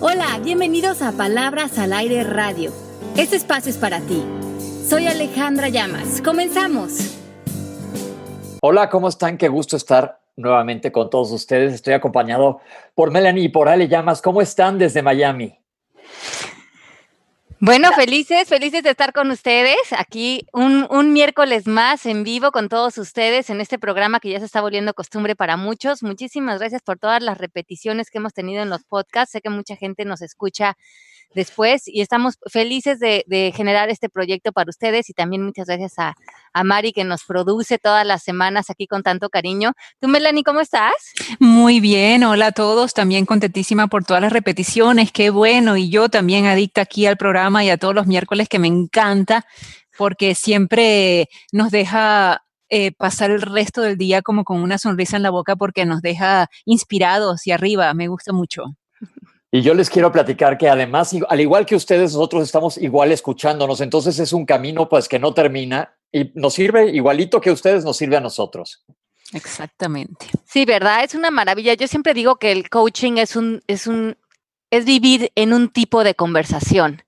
Hola, bienvenidos a Palabras al Aire Radio. Este espacio es para ti. Soy Alejandra Llamas. Comenzamos. Hola, ¿cómo están? Qué gusto estar nuevamente con todos ustedes. Estoy acompañado por Melanie y por Ale Llamas. ¿Cómo están desde Miami? Bueno, felices, felices de estar con ustedes aquí un, un, miércoles más en vivo con todos ustedes en este programa que ya se está volviendo costumbre para muchos. Muchísimas gracias por todas las repeticiones que hemos tenido en los podcasts. Sé que mucha gente nos escucha después y estamos felices de, de, generar este proyecto para ustedes y también muchas gracias a, a, Mari que nos produce todas las semanas aquí con tanto cariño. ¿Tú, Melanie, cómo estás? Muy bien, hola a todos, también contentísima por todas las repeticiones, qué bueno, y yo también adicta aquí al programa y a todos los miércoles que me encanta porque siempre nos deja eh, pasar el resto del día como con una sonrisa en la boca porque nos deja inspirados y arriba, me gusta mucho. Y yo les quiero platicar que además, al igual que ustedes, nosotros estamos igual escuchándonos, entonces es un camino pues que no termina y nos sirve igualito que ustedes nos sirve a nosotros. Exactamente. Sí, verdad, es una maravilla. Yo siempre digo que el coaching es un, es un, es vivir en un tipo de conversación.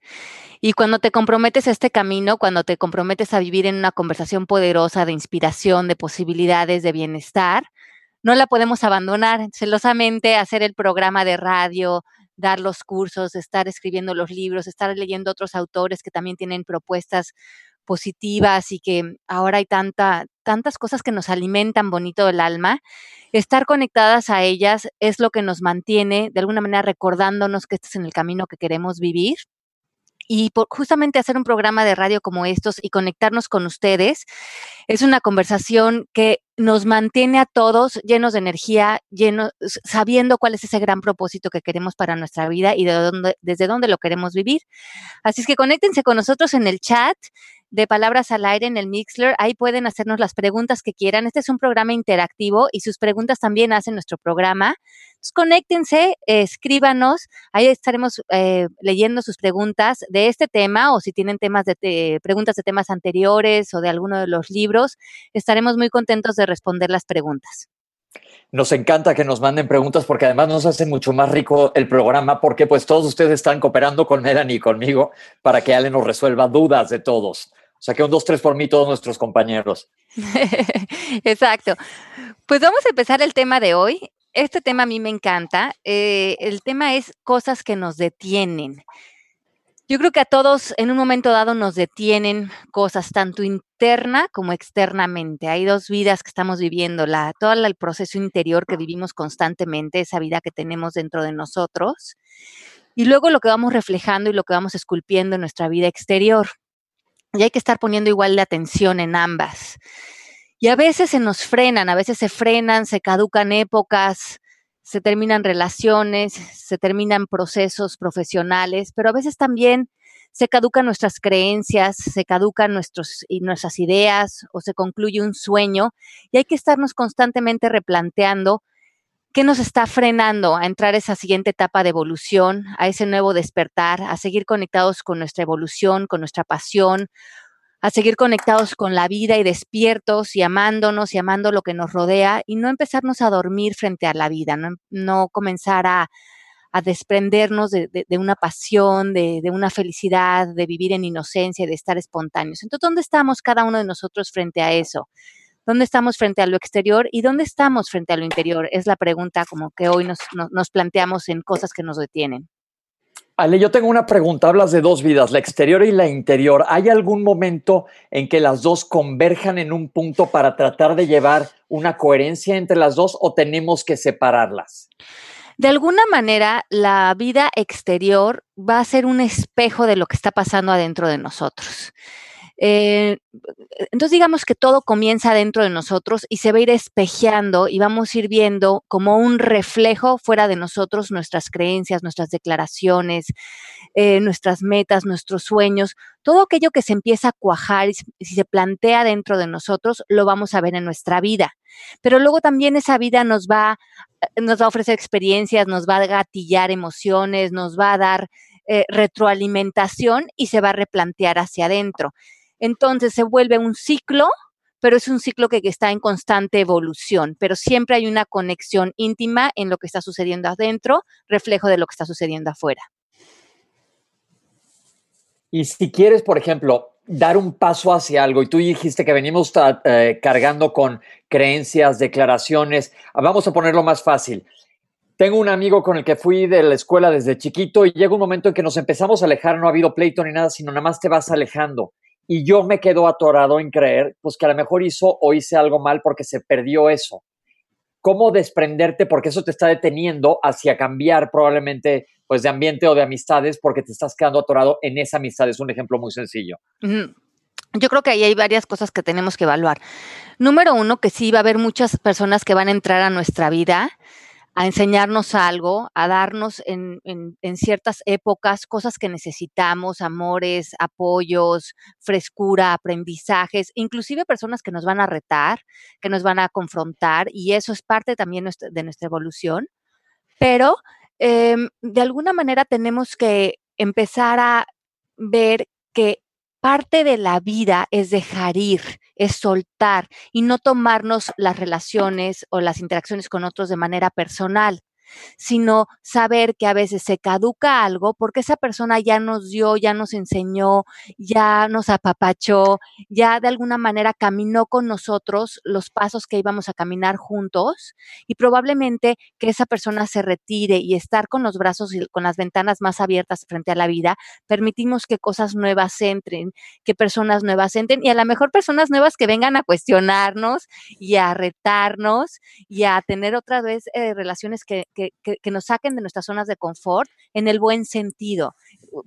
Y cuando te comprometes a este camino, cuando te comprometes a vivir en una conversación poderosa de inspiración, de posibilidades, de bienestar, no la podemos abandonar. Celosamente hacer el programa de radio, dar los cursos, estar escribiendo los libros, estar leyendo otros autores que también tienen propuestas positivas y que ahora hay tanta, tantas cosas que nos alimentan bonito el alma. Estar conectadas a ellas es lo que nos mantiene de alguna manera recordándonos que este es en el camino que queremos vivir y por justamente hacer un programa de radio como estos y conectarnos con ustedes es una conversación que nos mantiene a todos llenos de energía, llenos, sabiendo cuál es ese gran propósito que queremos para nuestra vida y de dónde, desde dónde lo queremos vivir. Así es que conéctense con nosotros en el chat de Palabras al Aire en el Mixler. Ahí pueden hacernos las preguntas que quieran. Este es un programa interactivo y sus preguntas también hacen nuestro programa. Conéctense, eh, escríbanos. Ahí estaremos eh, leyendo sus preguntas de este tema o si tienen temas de preguntas de temas anteriores o de alguno de los libros. Estaremos muy contentos de responder las preguntas. Nos encanta que nos manden preguntas porque además nos hace mucho más rico el programa porque pues todos ustedes están cooperando con Melanie y conmigo para que Ale nos resuelva dudas de todos. Que un, dos, tres por mí, todos nuestros compañeros. Exacto. Pues vamos a empezar el tema de hoy. Este tema a mí me encanta. Eh, el tema es cosas que nos detienen. Yo creo que a todos en un momento dado nos detienen cosas tanto interna como externamente. Hay dos vidas que estamos viviendo, la, todo el proceso interior que vivimos constantemente, esa vida que tenemos dentro de nosotros, y luego lo que vamos reflejando y lo que vamos esculpiendo en nuestra vida exterior. Y hay que estar poniendo igual la atención en ambas. Y a veces se nos frenan, a veces se frenan, se caducan épocas, se terminan relaciones, se terminan procesos profesionales, pero a veces también se caducan nuestras creencias, se caducan nuestros, y nuestras ideas o se concluye un sueño y hay que estarnos constantemente replanteando qué nos está frenando a entrar a esa siguiente etapa de evolución, a ese nuevo despertar, a seguir conectados con nuestra evolución, con nuestra pasión, a seguir conectados con la vida y despiertos y amándonos y amando lo que nos rodea y no empezarnos a dormir frente a la vida, no, no comenzar a, desprendernos de, de, de, una pasión, de, de, una felicidad, de vivir en inocencia, de estar espontáneos. Entonces, ¿dónde estamos cada uno de nosotros frente a eso? ¿Dónde estamos frente a lo exterior y dónde estamos frente a lo interior? Es la pregunta como que hoy nos, nos, nos planteamos en cosas que nos detienen. Ale, yo tengo una pregunta. Hablas de dos vidas, la exterior y la interior. ¿Hay algún momento en que las dos converjan en un punto para tratar de llevar una coherencia entre las dos o tenemos que separarlas? De alguna manera, la vida exterior va a ser un espejo de lo que está pasando adentro de nosotros. Eh, entonces digamos que todo comienza dentro de nosotros y se va a ir espejeando y vamos a ir viendo como un reflejo fuera de nosotros nuestras creencias, nuestras declaraciones, eh, nuestras metas, nuestros sueños, todo aquello que se empieza a cuajar y si se plantea dentro de nosotros, lo vamos a ver en nuestra vida. Pero luego también esa vida nos va, nos va a ofrecer experiencias, nos va a gatillar emociones, nos va a dar eh, retroalimentación y se va a replantear hacia adentro. Entonces se vuelve un ciclo pero es un ciclo que, está en constante evolución, pero siempre hay una conexión íntima en lo que está sucediendo adentro, reflejo de lo que está sucediendo afuera. Y si quieres, por ejemplo, dar un paso hacia algo, y tú dijiste que venimos eh, cargando con creencias, declaraciones, vamos a ponerlo más fácil. Tengo un amigo con el que fui de la escuela desde chiquito y llega un momento en que nos empezamos a alejar, no ha habido pleito ni nada, sino nada más te vas alejando. Y yo me quedo atorado en creer, pues que a lo mejor hizo o hice algo mal porque se perdió eso. ¿Cómo desprenderte? Porque eso te está deteniendo hacia cambiar probablemente pues de ambiente o de amistades porque te estás quedando atorado en esa amistad. Es un ejemplo muy sencillo. Yo creo que ahí hay varias cosas que tenemos que evaluar. Número uno, que sí va a haber muchas personas que van a entrar a nuestra vida a enseñarnos algo, a darnos en, ciertas épocas cosas que necesitamos, amores, apoyos, frescura, aprendizajes, inclusive personas que nos van a retar, que nos van a confrontar, y eso es parte también de nuestra evolución. Pero em, de alguna manera tenemos que empezar a ver que parte de la vida es dejar ir, es soltar y no tomarnos las relaciones o las interacciones con otros de manera personal sino saber que a veces se caduca algo porque esa persona ya nos dio, ya nos enseñó, ya nos apapachó, ya de alguna manera caminó con nosotros los pasos que íbamos a caminar juntos y probablemente que esa persona se retire y estar con los brazos y con las ventanas más abiertas frente a la vida, permitimos que cosas nuevas entren, que personas nuevas entren y a lo mejor personas nuevas que vengan a cuestionarnos y a retarnos y a tener otra vez eh, relaciones que que, nos saquen de nuestras zonas de confort en el buen sentido,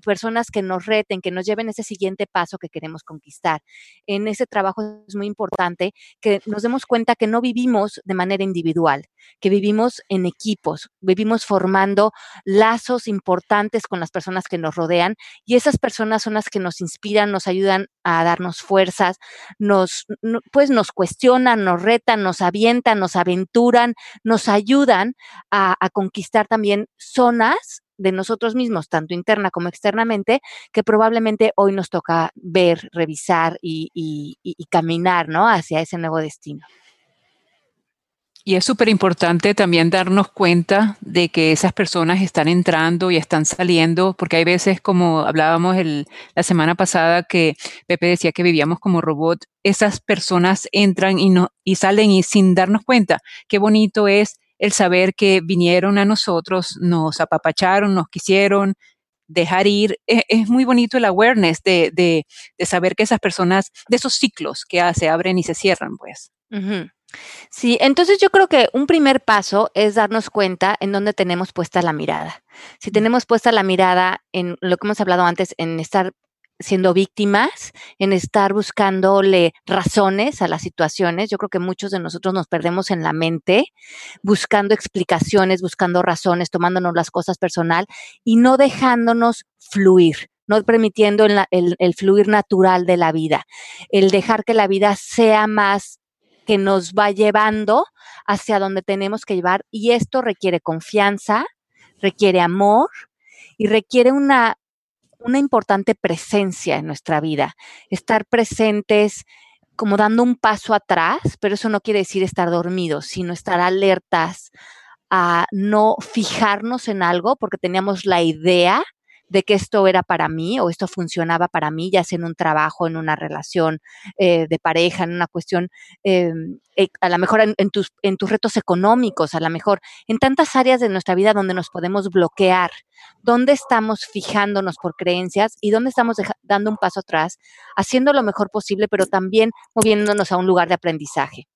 personas que nos reten, que nos lleven ese siguiente paso que queremos conquistar. En ese trabajo es muy importante que nos demos cuenta que no vivimos de manera individual, que vivimos en equipos, vivimos formando lazos importantes con las personas que nos rodean y esas personas son las que nos inspiran, nos ayudan a darnos fuerzas, nos, pues nos cuestionan, nos retan, nos avientan, nos aventuran, nos ayudan a, a conquistar también zonas de nosotros mismos, tanto interna como externamente, que probablemente hoy nos toca ver, revisar y, caminar ¿no? hacia ese nuevo destino. Y es súper importante también darnos cuenta de que esas personas están entrando y están saliendo, porque hay veces, como hablábamos la semana pasada, que Pepe decía que vivíamos como robot, esas personas entran y, no, y salen y sin darnos cuenta. Qué bonito es el saber que vinieron a nosotros, nos apapacharon, nos quisieron dejar ir. E, es, muy bonito el awareness de, de, saber que esas personas, de esos ciclos que se abren y se cierran, pues. Sí, entonces yo creo que un primer paso es darnos cuenta en dónde tenemos puesta la mirada. Si tenemos puesta la mirada en lo que hemos hablado antes, en estar siendo víctimas, en estar buscándole razones a las situaciones. Yo creo que muchos de nosotros nos perdemos en la mente buscando explicaciones, buscando razones, tomándonos las cosas personal y no dejándonos fluir no permitiendo el, el, fluir natural de la vida, el dejar que la vida sea más que nos va llevando hacia donde tenemos que llevar y esto requiere confianza, requiere amor y requiere una una importante presencia en nuestra vida, estar presentes como dando un paso atrás, pero eso no quiere decir estar dormidos, sino estar alertas a no fijarnos en algo porque teníamos la idea de que esto era para mí o esto funcionaba para mí, ya sea en un trabajo, en una relación eh, de pareja, en una cuestión, em, eh, a lo mejor en, tus, en tus retos económicos, a lo mejor en tantas áreas de nuestra vida donde nos podemos bloquear, dónde estamos fijándonos por creencias y dónde estamos dando un paso atrás, haciendo lo mejor posible, pero también moviéndonos a un lugar de aprendizaje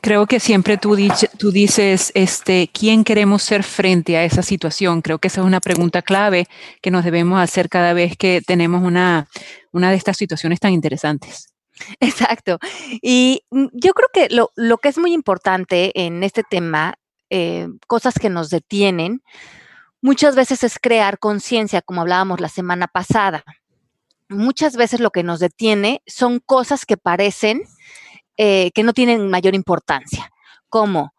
creo que siempre tú, dices, este, ¿quién queremos ser frente a esa situación? Creo que esa es una pregunta clave que nos debemos hacer cada vez que tenemos una, una de estas situaciones tan interesantes. Exacto. Y mm, yo creo que lo, lo que es muy importante en este tema, eh, cosas que nos detienen, muchas veces es crear conciencia, como hablábamos la semana pasada. Muchas veces lo que nos detiene son cosas que parecen eh, que no tienen mayor importancia, como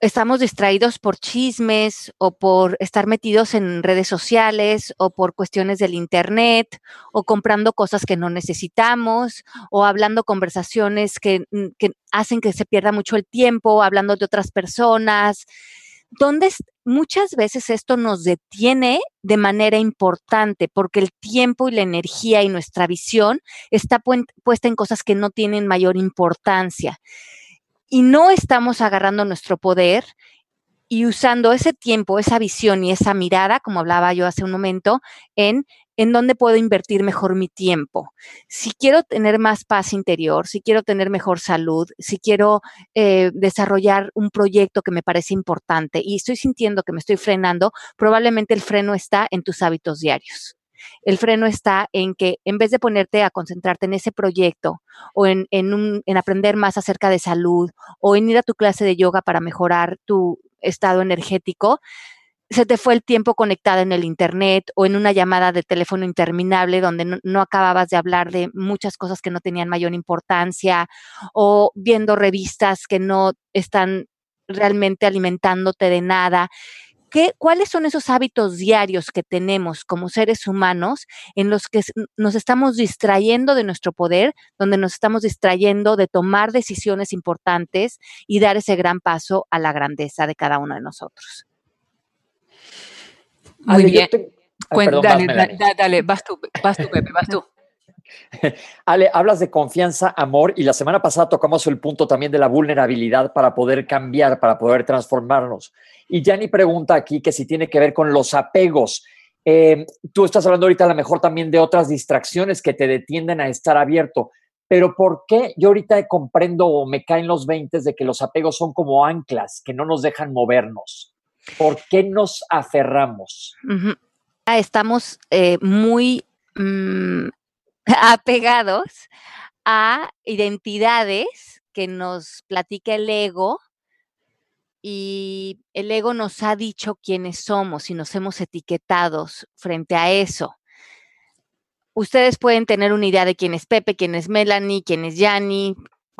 estamos distraídos por chismes o por estar metidos en redes sociales o por cuestiones del Internet o comprando cosas que no necesitamos o hablando conversaciones que, mm, que hacen que se pierda mucho el tiempo, hablando de otras personas, donde muchas veces esto nos detiene de manera importante porque el tiempo y la energía y nuestra visión está puesta en cosas que no tienen mayor importancia. Y no estamos agarrando nuestro poder y usando ese tiempo, esa visión y esa mirada, como hablaba yo hace un momento, en en dónde puedo invertir mejor mi tiempo. Si quiero tener más paz interior, si quiero tener mejor salud, si quiero eh, desarrollar un proyecto que me parece importante y estoy sintiendo que me estoy frenando, probablemente el freno está en tus hábitos diarios. El freno está en que en vez de ponerte a concentrarte en ese proyecto o en, en, aprender más acerca de salud o en ir a tu clase de yoga para mejorar tu estado energético, se te fue el tiempo conectada en el Internet o en una llamada de teléfono interminable donde no, no, acababas de hablar de muchas cosas que no tenían mayor importancia o viendo revistas que no están realmente alimentándote de nada. ¿Cuáles son esos hábitos diarios que tenemos como seres humanos en los que nos estamos distrayendo de nuestro poder, donde nos estamos distrayendo de tomar decisiones importantes y dar ese gran paso a la grandeza de cada uno de nosotros? Muy bien. dale, dale, vas tú, vas tú, Pepe, vas tú. Ale, hablas de confianza, amor, y la semana pasada tocamos el punto también de la vulnerabilidad para poder cambiar, para poder transformarnos. Y Yanni pregunta aquí que si tiene que ver con los apegos. Eh, tú estás hablando ahorita a lo mejor también de otras distracciones que te detienden a estar abierto, pero ¿por qué yo ahorita comprendo o me caen los 20 de que los apegos son como anclas que no nos dejan movernos? ¿Por qué nos aferramos? Estamos eh, muy mm, apegados a identidades que nos platica el ego y el ego nos ha dicho quiénes somos y nos hemos etiquetados frente a eso. Ustedes pueden tener una idea de quién es Pepe, quién es Melanie, quién es Yanni,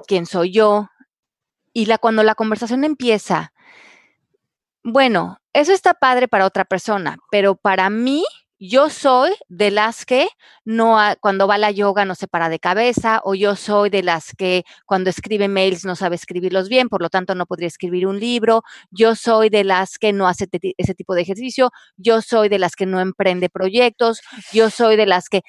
quién soy yo. Y la, cuando la conversación empieza, bueno, eso está padre para otra persona, pero para mí yo soy de las que no cuando va a la yoga no se para de cabeza o yo soy de las que cuando escribe mails no sabe escribirlos bien, por lo tanto no podría escribir un libro, yo soy de las que no hace ese tipo de ejercicio, yo soy de las que no emprende proyectos, yo soy de las que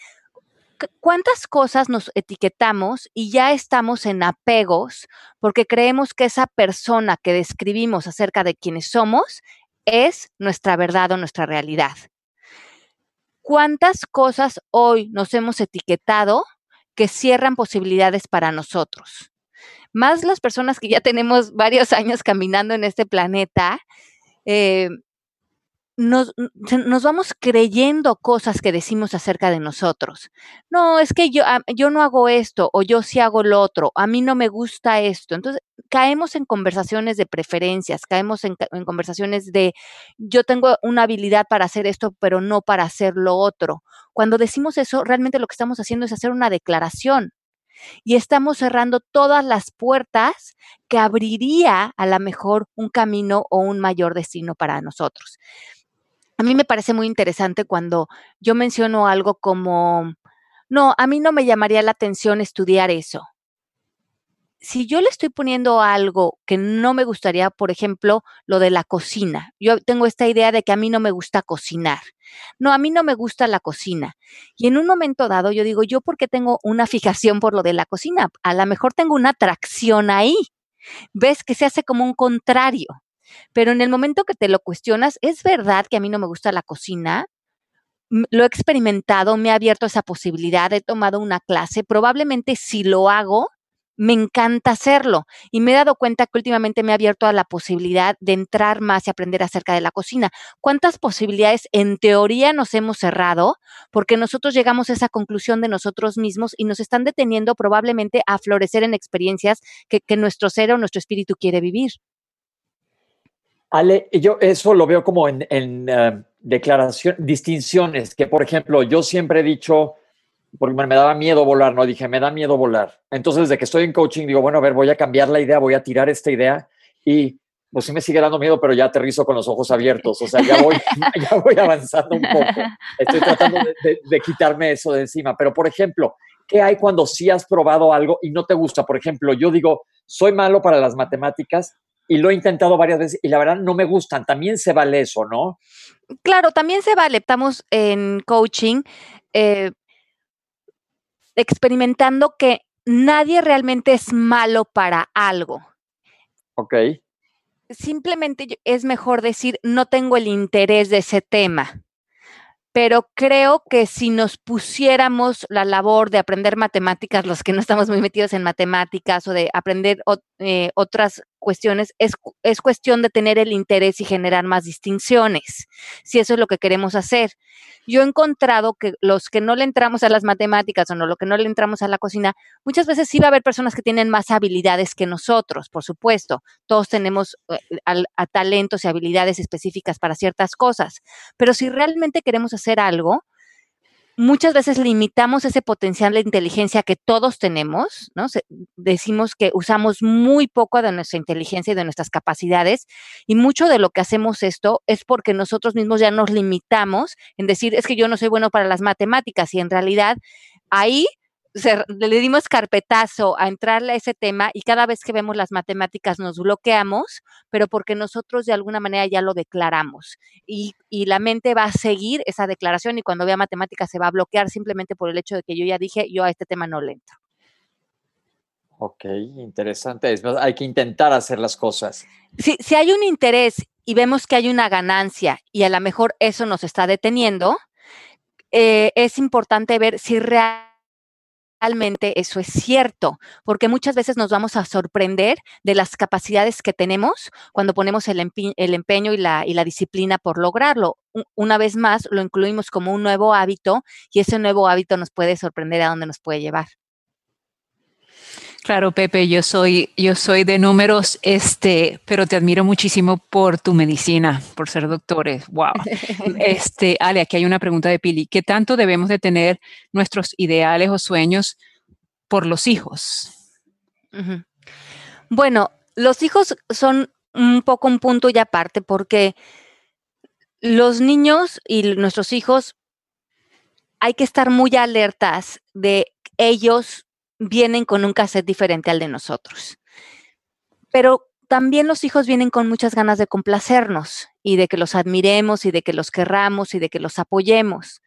¿Cuántas cosas nos etiquetamos y ya estamos en apegos porque creemos que esa persona que describimos acerca de quienes somos es nuestra verdad o nuestra realidad? cuántas cosas hoy nos hemos etiquetado que cierran posibilidades para nosotros. Más las personas que ya tenemos varios años caminando en este planeta, eh, nos, nos, vamos creyendo cosas que decimos acerca de nosotros. No, es que yo, ah, yo no hago esto o yo sí hago lo otro, a mí no me gusta esto. Entonces, caemos en conversaciones de preferencias, caemos en, en conversaciones de yo tengo una habilidad para hacer esto, pero no para hacer lo otro. Cuando decimos eso, realmente lo que estamos haciendo es hacer una declaración y estamos cerrando todas las puertas que abriría a lo mejor un camino o un mayor destino para nosotros a mí me parece muy interesante cuando yo menciono algo como, no, a mí no me llamaría la atención estudiar eso. Si yo le estoy poniendo algo que no me gustaría, por ejemplo, lo de la cocina. Yo tengo esta idea de que a mí no me gusta cocinar. No, a mí no me gusta la cocina. Y en un momento dado yo digo, yo porque tengo una fijación por lo de la cocina, a lo mejor tengo una atracción ahí. Ves que se hace como un contrario. Pero en el momento que te lo cuestionas, ¿es verdad que a mí no me gusta la cocina? Lo he experimentado, me ha abierto esa posibilidad, he tomado una clase, probablemente si lo hago, me encanta hacerlo y me he dado cuenta que últimamente me ha abierto a la posibilidad de entrar más y aprender acerca de la cocina. ¿Cuántas posibilidades en teoría nos hemos cerrado porque nosotros llegamos a esa conclusión de nosotros mismos y nos están deteniendo probablemente a florecer en experiencias que nuestro ser o nuestro espíritu quiere vivir? Ale, yo eso lo veo como en, en eh, declaración, distinciones, que por ejemplo, yo siempre he dicho, porque me daba miedo volar, no dije, me da miedo volar. Entonces, de que estoy en coaching, digo, bueno, a ver, voy a cambiar la idea, voy a tirar esta idea y pues sí me sigue dando miedo, pero ya aterrizo con los ojos abiertos. O sea, ya voy, ya voy avanzando un poco. Estoy tratando de, quitarme eso de encima. Pero, por ejemplo, ¿qué hay cuando sí has probado algo y no te gusta? Por ejemplo, yo digo, soy malo para las matemáticas y lo he intentado varias veces y la verdad no me gustan. También se vale eso, ¿no? Claro, también se vale. Estamos en coaching eh, experimentando que nadie realmente es malo para algo. Ok simplemente es mejor decir, no tengo el interés de ese tema. Pero creo que si nos pusiéramos la labor de aprender matemáticas, los que no estamos muy metidos en matemáticas o de aprender eh, otras cuestiones, es, es cuestión de tener el interés y generar más distinciones, si eso es lo que queremos hacer. Yo he encontrado que los que no le entramos a las matemáticas o no, lo que no le entramos a la cocina, muchas veces sí va a haber personas que tienen más habilidades que nosotros, por supuesto. Todos tenemos eh, a talentos y habilidades específicas para ciertas cosas, pero si realmente queremos hacer algo, muchas veces limitamos ese potencial de inteligencia que todos tenemos, ¿no? decimos que usamos muy poco de nuestra inteligencia y de nuestras capacidades y mucho de lo que hacemos esto es porque nosotros mismos ya nos limitamos en decir, es que yo no soy bueno para las matemáticas y en realidad ahí le dimos carpetazo a entrarle a ese tema y cada vez que vemos las matemáticas nos bloqueamos, pero porque nosotros de alguna manera ya lo declaramos y, y, la mente va a seguir esa declaración y cuando vea matemáticas se va a bloquear simplemente por el hecho de que yo ya dije, yo a este tema no le entro. Ok, interesante. hay que intentar hacer las cosas. Si, si hay un interés y vemos que hay una ganancia y a lo mejor eso nos está deteniendo, eh, es importante ver si realmente realmente eso es cierto, porque muchas veces nos vamos a sorprender de las capacidades que tenemos cuando ponemos el, empeño y la, y la disciplina por lograrlo. Una vez más, lo incluimos como un nuevo hábito y ese nuevo hábito nos puede sorprender a dónde nos puede llevar. Claro, Pepe, yo soy, yo soy de números, este, pero te admiro muchísimo por tu medicina, por ser doctores. Wow. Este, Ale, aquí hay una pregunta de Pili. ¿Qué tanto debemos de tener nuestros ideales o sueños por los hijos? Bueno, los hijos son un poco un punto y aparte porque los niños y nuestros hijos hay que estar muy alertas de ellos vienen con un cassette diferente al de nosotros. Pero también los hijos vienen con muchas ganas de complacernos y de que los admiremos y de que los querramos y de que los apoyemos.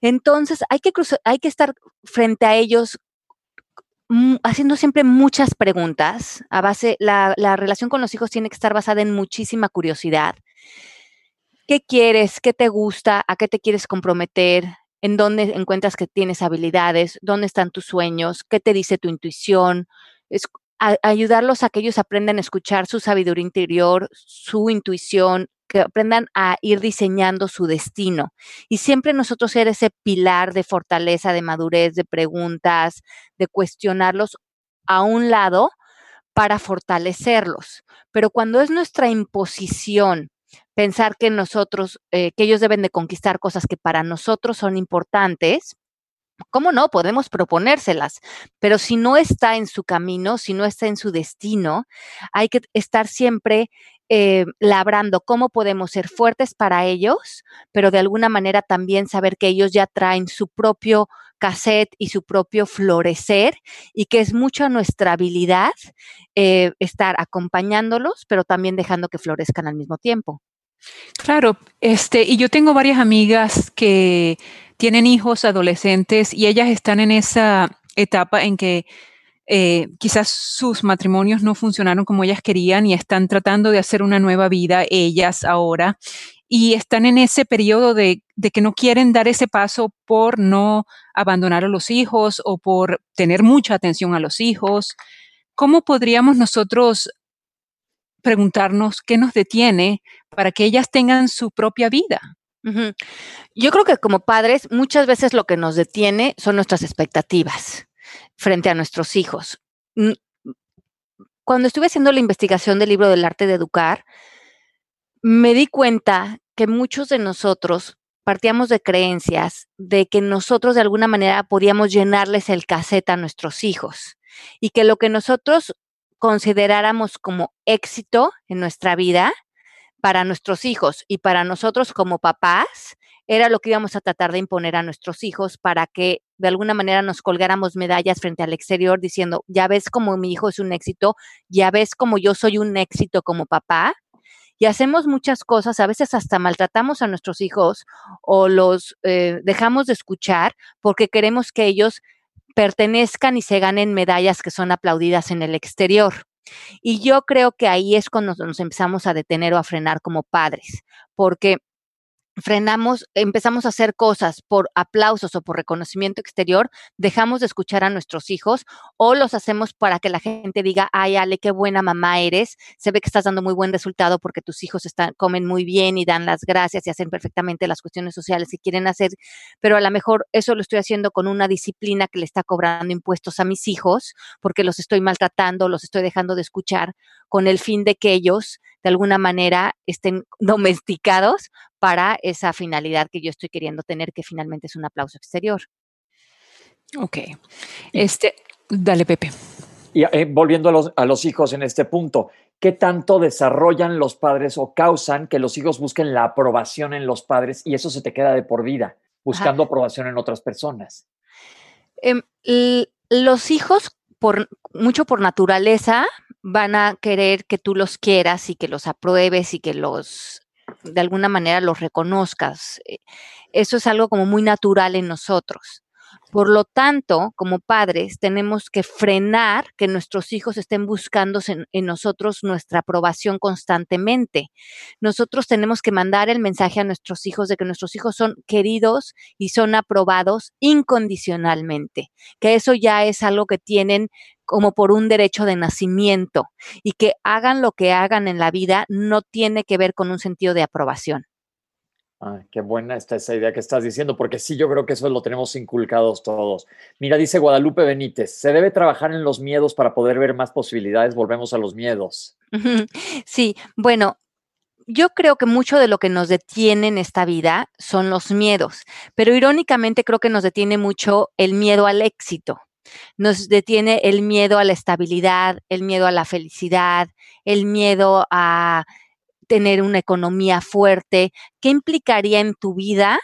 Entonces hay que, hay que estar frente a ellos haciendo siempre muchas preguntas. A base, la, la relación con los hijos tiene que estar basada en muchísima curiosidad. ¿Qué quieres? ¿Qué te gusta? ¿A qué te quieres comprometer? En dónde encuentras que tienes habilidades, dónde están tus sueños, qué te dice tu intuición, es, ayudarlos a que ellos aprendan a escuchar su sabiduría interior, su intuición, que aprendan a ir diseñando su destino. Y siempre nosotros ser ese pilar de fortaleza, de madurez, de preguntas, de cuestionarlos a un lado para fortalecerlos. Pero cuando es nuestra imposición pensar que nosotros, eh, que ellos deben de conquistar cosas que para nosotros son importantes, ¿Cómo no? Podemos proponérselas, pero si no está en su camino, si no está en su destino, hay que estar siempre eh, labrando cómo podemos ser fuertes para ellos, pero de alguna manera también saber que ellos ya traen su propio cassette y su propio florecer y que es mucha nuestra habilidad eh, estar acompañándolos, pero también dejando que florezcan al mismo tiempo. Claro, este, y yo tengo varias amigas que tienen hijos adolescentes y ellas están en esa etapa en que eh, quizás sus matrimonios no funcionaron como ellas querían y están tratando de hacer una nueva vida ellas ahora y están en ese periodo de, de, que no quieren dar ese paso por no abandonar a los hijos o por tener mucha atención a los hijos. ¿Cómo podríamos nosotros preguntarnos qué nos detiene para que ellas tengan su propia vida. Yo creo que como padres muchas veces lo que nos detiene son nuestras expectativas frente a nuestros hijos. Cuando estuve haciendo la investigación del libro del arte de educar, me di cuenta que muchos de nosotros partíamos de creencias de que nosotros de alguna manera podíamos llenarles el cassette a nuestros hijos y que lo que nosotros consideráramos como éxito en nuestra vida para nuestros hijos y para nosotros como papás, era lo que íbamos a tratar de imponer a nuestros hijos para que de alguna manera nos colgáramos medallas frente al exterior diciendo, ya ves como mi hijo es un éxito, ya ves como yo soy un éxito como papá. Y hacemos muchas cosas, a veces hasta maltratamos a nuestros hijos o los eh, dejamos de escuchar porque queremos que ellos pertenezcan y se ganen medallas que son aplaudidas en el exterior. Y yo creo que ahí es cuando nos empezamos a detener o a frenar como padres, porque frenamos, empezamos a hacer cosas por aplausos o por reconocimiento exterior, dejamos de escuchar a nuestros hijos o los hacemos para que la gente diga, ay, Ale, qué buena mamá eres, se ve que estás dando muy buen resultado porque tus hijos están, comen muy bien y dan las gracias y hacen perfectamente las cuestiones sociales que quieren hacer, pero a lo mejor eso lo estoy haciendo con una disciplina que le está cobrando impuestos a mis hijos porque los estoy maltratando, los estoy dejando de escuchar con el fin de que ellos de alguna manera estén domesticados para esa finalidad que yo estoy queriendo tener, que finalmente es un aplauso exterior. Ok. Este, dale, Pepe. Y eh, volviendo a los, a los hijos en este punto, ¿qué tanto desarrollan los padres o causan que los hijos busquen la aprobación en los padres y eso se te queda de por vida, buscando aprobación en otras personas? Em, los hijos, por, mucho por naturaleza, van a querer que tú los quieras y que los apruebes y que los de alguna manera los reconozcas. Eh, eso es algo como muy natural en nosotros. Por lo tanto, como padres, tenemos que frenar que nuestros hijos estén buscando en, nosotros nuestra aprobación constantemente. Nosotros tenemos que mandar el mensaje a nuestros hijos de que nuestros hijos son queridos y son aprobados incondicionalmente, que eso ya es algo que tienen como por un derecho de nacimiento y que hagan lo que hagan en la vida no tiene que ver con un sentido de aprobación. Ah, qué buena está esa idea que estás diciendo, porque sí, yo creo que eso lo tenemos inculcados todos. Mira, dice Guadalupe Benítez, se debe trabajar en los miedos para poder ver más posibilidades. Volvemos a los miedos. Sí, bueno, yo creo que mucho de lo que nos detiene en esta vida son los miedos, pero irónicamente creo que nos detiene mucho el miedo al éxito. Nos detiene el miedo a la estabilidad, el miedo a la felicidad, el miedo a tener una economía fuerte. ¿Qué implicaría en tu vida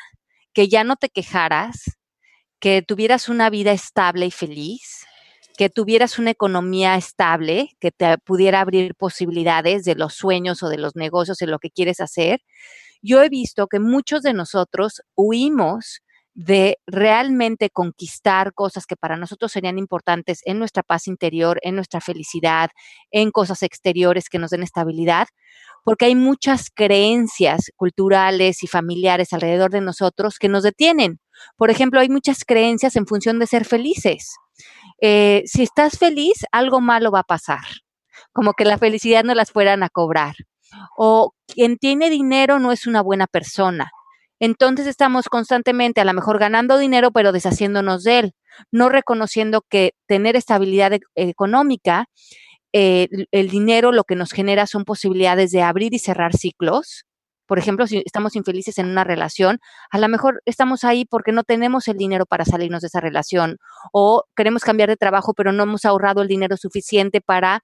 que ya no te quejaras, que tuvieras una vida estable y feliz? que tuvieras una economía estable, que te pudiera abrir posibilidades de los sueños o de los negocios, de lo que quieres hacer. Yo he visto que muchos de nosotros huimos de realmente conquistar cosas que para nosotros serían importantes en nuestra paz interior, en nuestra felicidad, en cosas exteriores que nos den estabilidad, porque hay muchas creencias culturales y familiares alrededor de nosotros que nos detienen. Por ejemplo, hay muchas creencias en función de ser felices. Eh, si estás feliz, algo malo va a pasar, como que la felicidad no las fueran a cobrar. O quien tiene dinero no es una buena persona entonces estamos constantemente a lo mejor ganando dinero, pero deshaciéndonos de él, no reconociendo que tener estabilidad e-, económica, eh, el dinero lo que nos genera son posibilidades de abrir y cerrar ciclos. Por ejemplo, si estamos infelices en una relación, a lo mejor estamos ahí porque no tenemos el dinero para salirnos de esa relación o queremos cambiar de trabajo, pero no hemos ahorrado el dinero suficiente para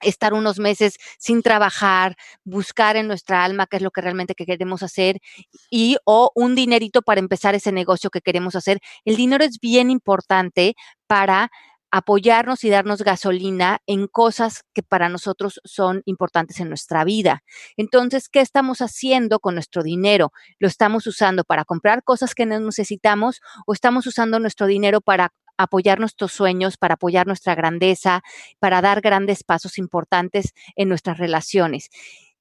estar unos meses sin trabajar, buscar en nuestra alma qué es lo que realmente queremos hacer y o un dinerito para empezar ese negocio que queremos hacer. El dinero es bien importante para apoyarnos y darnos gasolina en cosas que para nosotros son importantes en nuestra vida. Entonces, ¿qué estamos haciendo con nuestro dinero? ¿Lo estamos usando para comprar cosas que no necesitamos o estamos usando nuestro dinero para apoyar nuestros sueños, para apoyar nuestra grandeza, para dar grandes pasos importantes en nuestras relaciones.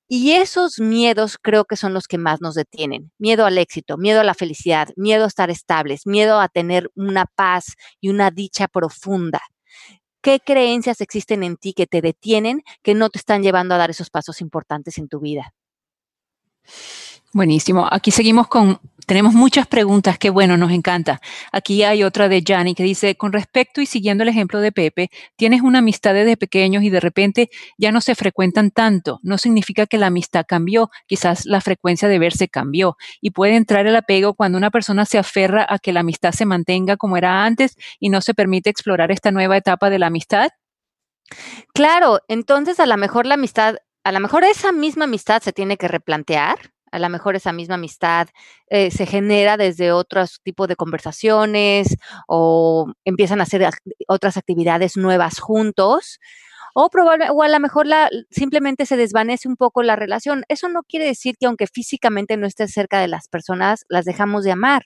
Y esos miedos creo que son los que más nos detienen. Miedo al éxito, miedo a la felicidad, miedo a estar estables, miedo a tener una paz y una dicha profunda. ¿Qué creencias existen en ti que te detienen, que no te están llevando a dar esos pasos importantes en tu vida? Buenísimo. Aquí seguimos con, tenemos muchas preguntas, qué bueno, nos encanta. Aquí hay otra de Jani que dice, con respecto y siguiendo el ejemplo de Pepe, tienes una amistad desde pequeños y de repente ya no se frecuentan tanto. No significa que la amistad cambió, quizás la frecuencia de verse cambió. Y puede entrar el apego cuando una persona se aferra a que la amistad se mantenga como era antes y no se permite explorar esta nueva etapa de la amistad. Claro, entonces a lo mejor la amistad, a lo mejor esa misma amistad se tiene que replantear, a lo mejor esa misma amistad eh, se genera desde otros tipos de conversaciones o empiezan a hacer otras actividades nuevas juntos. O, probable, o a lo mejor la, simplemente se desvanece un poco la relación. Eso no quiere decir que aunque físicamente no estés cerca de las personas, las dejamos de amar.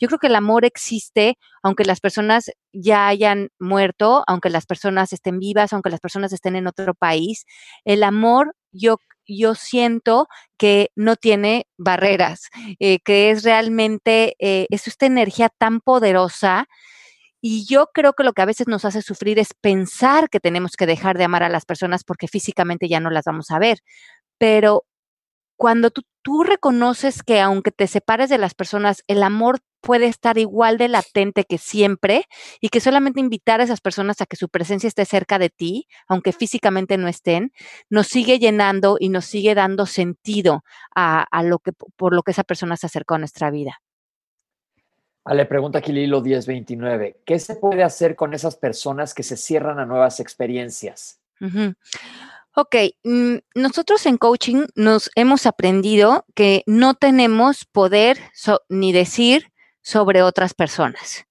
Yo creo que el amor existe aunque las personas ya hayan muerto, aunque las personas estén vivas, aunque las personas estén en otro país. El amor, yo, yo siento que no tiene barreras, eh, que es realmente, eh, es esta energía tan poderosa. Y yo creo que lo que a veces nos hace sufrir es pensar que tenemos que dejar de amar a las personas porque físicamente ya no las vamos a ver. Pero cuando tú, tú reconoces que aunque te separes de las personas, el amor puede estar igual de latente que siempre y que solamente invitar a esas personas a que su presencia esté cerca de ti, aunque físicamente no estén, nos sigue llenando y nos sigue dando sentido a, lo que, por lo que esa persona se acercó a nuestra vida. Le pregunta aquí Lilo 1029, ¿qué se puede hacer con esas personas que se cierran a nuevas experiencias? Ok, mm, nosotros en coaching nos hemos aprendido que no tenemos poder ni decir sobre otras personas,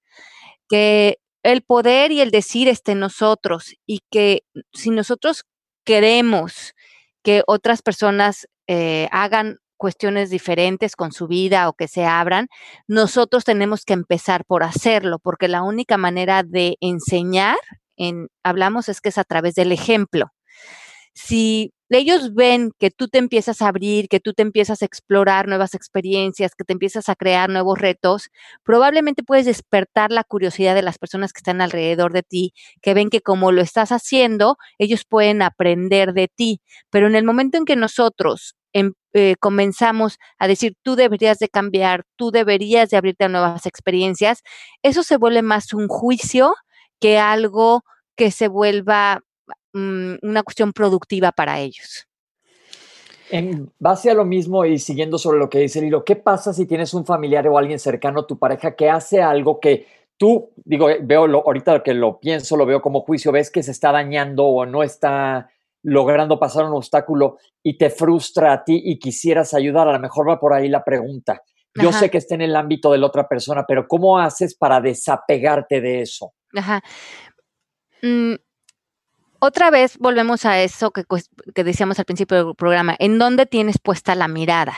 que el poder y el decir esté en nosotros y que si nosotros queremos que otras personas eh, hagan cuestiones diferentes con su vida o que se abran, nosotros tenemos que empezar por hacerlo, porque la única manera de enseñar, en, hablamos, es que es a través del ejemplo. Si ellos ven que tú te empiezas a abrir, que tú te empiezas a explorar nuevas experiencias, que te empiezas a crear nuevos retos, probablemente puedes despertar la curiosidad de las personas que están alrededor de ti, que ven que como lo estás haciendo, ellos pueden aprender de ti. Pero en el momento en que nosotros em, eh, comenzamos a decir, tú deberías de cambiar, tú deberías de abrirte a nuevas experiencias, eso se vuelve más un juicio que algo que se vuelva una cuestión productiva para ellos. En base a lo mismo y siguiendo sobre lo que dice Lilo, ¿qué pasa si tienes un familiar o alguien cercano a tu pareja que hace algo que tú, digo, veo lo, ahorita que lo pienso, lo veo como juicio, ves que se está dañando o no está logrando pasar un obstáculo y te frustra a ti y quisieras ayudar, a lo mejor va por ahí la pregunta. Yo sé que está en el ámbito de la otra persona, pero ¿cómo haces para desapegarte de eso? Ajá. Mm, otra vez volvemos a eso que, decíamos al principio del programa, ¿en dónde tienes puesta la mirada?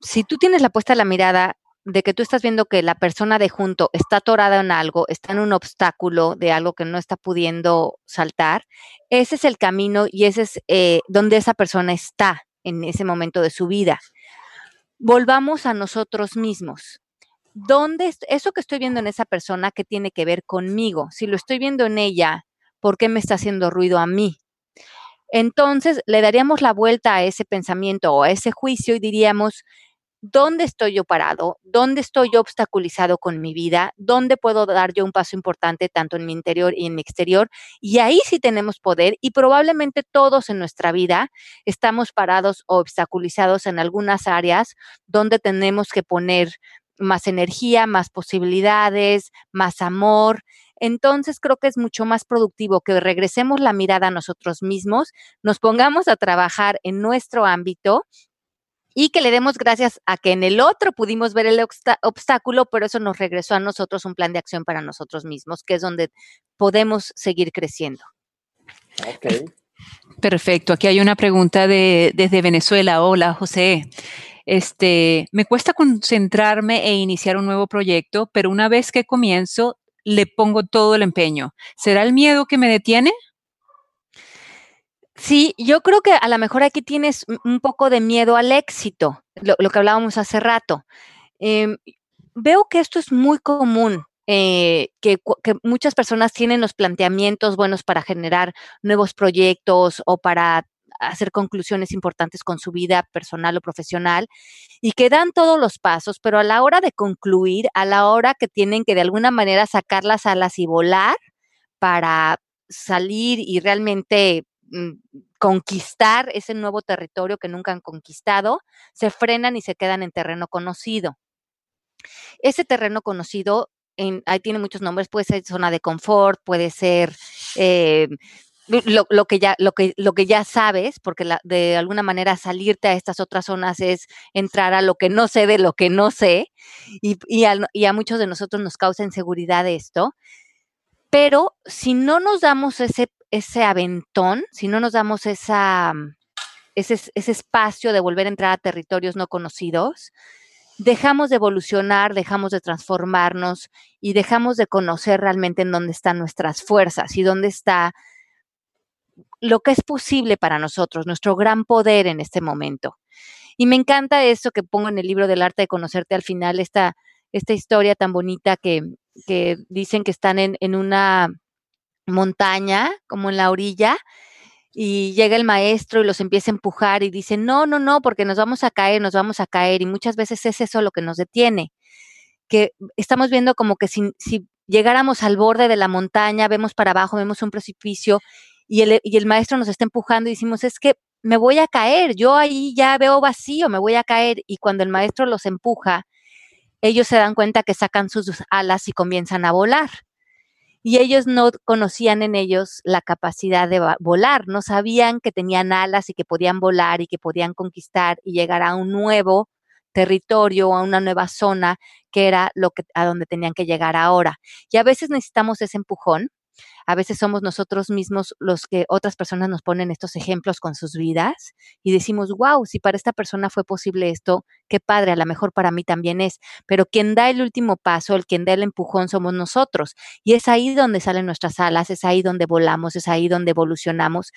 Si tú tienes la puesta la mirada de que tú estás viendo que la persona de junto está atorada en algo, está en un obstáculo de algo que no está pudiendo saltar, ese es el camino y ese es eh, donde esa persona está en ese momento de su vida. Volvamos a nosotros mismos. ¿Dónde eso que estoy viendo en esa persona que tiene que ver conmigo? Si lo estoy viendo en ella ¿por qué me está haciendo ruido a mí? Entonces le daríamos la vuelta a ese pensamiento o a ese juicio y diríamos, ¿dónde estoy yo parado? ¿Dónde estoy yo obstaculizado con mi vida? ¿Dónde puedo dar yo un paso importante tanto en mi interior y en mi exterior? Y ahí sí tenemos poder y probablemente todos en nuestra vida estamos parados o obstaculizados en algunas áreas donde tenemos que poner más energía, más posibilidades, más amor entonces creo que es mucho más productivo que regresemos la mirada a nosotros mismos, nos pongamos a trabajar en nuestro ámbito y que le demos gracias a que en el otro pudimos ver el obstáculo, pero eso nos regresó a nosotros un plan de acción para nosotros mismos, que es donde podemos seguir creciendo. Ok. Perfecto. Aquí hay una pregunta de, desde Venezuela. Hola, José. Este, me cuesta concentrarme e iniciar un nuevo proyecto, pero una vez que comienzo, le pongo todo el empeño. ¿Será el miedo que me detiene? Sí, yo creo que a lo mejor aquí tienes un poco de miedo al éxito, lo, que hablábamos hace rato. Em, veo que esto es muy común, eh, que, que, muchas personas tienen los planteamientos buenos para generar nuevos proyectos o para hacer conclusiones importantes con su vida personal o profesional y que dan todos los pasos, pero a la hora de concluir, a la hora que tienen que de alguna manera sacar las alas y volar para salir y realmente mm, conquistar ese nuevo territorio que nunca han conquistado, se frenan y se quedan en terreno conocido. Ese terreno conocido, ahí tiene muchos nombres, puede ser zona de confort, puede ser eh, lo, que ya, lo, que, lo que ya sabes, porque de alguna manera salirte a estas otras zonas es entrar a lo que no sé de lo que no sé, y, y, a, muchos de nosotros nos causa inseguridad esto. Pero si no nos damos ese, ese aventón, si no nos damos esa, ese, ese espacio de volver a entrar a territorios no conocidos, dejamos de evolucionar, dejamos de transformarnos y dejamos de conocer realmente en dónde están nuestras fuerzas y dónde está lo que es posible para nosotros, nuestro gran poder en este momento. Y me encanta eso que pongo en el libro del arte de conocerte al final, esta, esta historia tan bonita que, que dicen que están en, en una montaña, como en la orilla, y llega el maestro y los empieza a empujar y dice, no, no, no, porque nos vamos a caer, nos vamos a caer. Y muchas veces es eso lo que nos detiene, que estamos viendo como que si, si llegáramos al borde de la montaña, vemos para abajo, vemos un precipicio y el, y el maestro nos está empujando y decimos, es que me voy a caer, yo ahí ya veo vacío, me voy a caer. Y cuando el maestro los empuja, ellos se dan cuenta que sacan sus alas y comienzan a volar y ellos no conocían en ellos la capacidad de volar, no sabían que tenían alas y que podían volar y que podían conquistar y llegar a un nuevo territorio a una nueva zona que era lo que a donde tenían que llegar ahora. Y a veces necesitamos ese empujón a veces somos nosotros mismos los que otras personas nos ponen estos ejemplos con sus vidas y decimos, wow, si para esta persona fue posible esto, qué padre, a lo mejor para mí también es. Pero quien da el último paso, el quien da el empujón somos nosotros. Y es ahí donde salen nuestras alas, es ahí donde volamos, es ahí donde evolucionamos.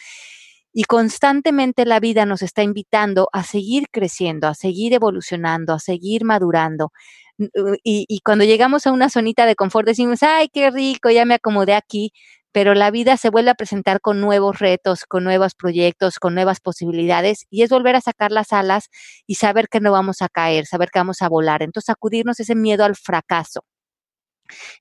Y constantemente la vida nos está invitando a seguir creciendo, a seguir evolucionando, a seguir madurando. Y, cuando llegamos a una zonita de confort decimos, ay, qué rico, ya me acomodé aquí, pero la vida se vuelve a presentar con nuevos retos, con nuevos proyectos, con nuevas posibilidades y es volver a sacar las alas y saber que no vamos a caer, saber que vamos a volar. Entonces, acudirnos ese miedo al fracaso.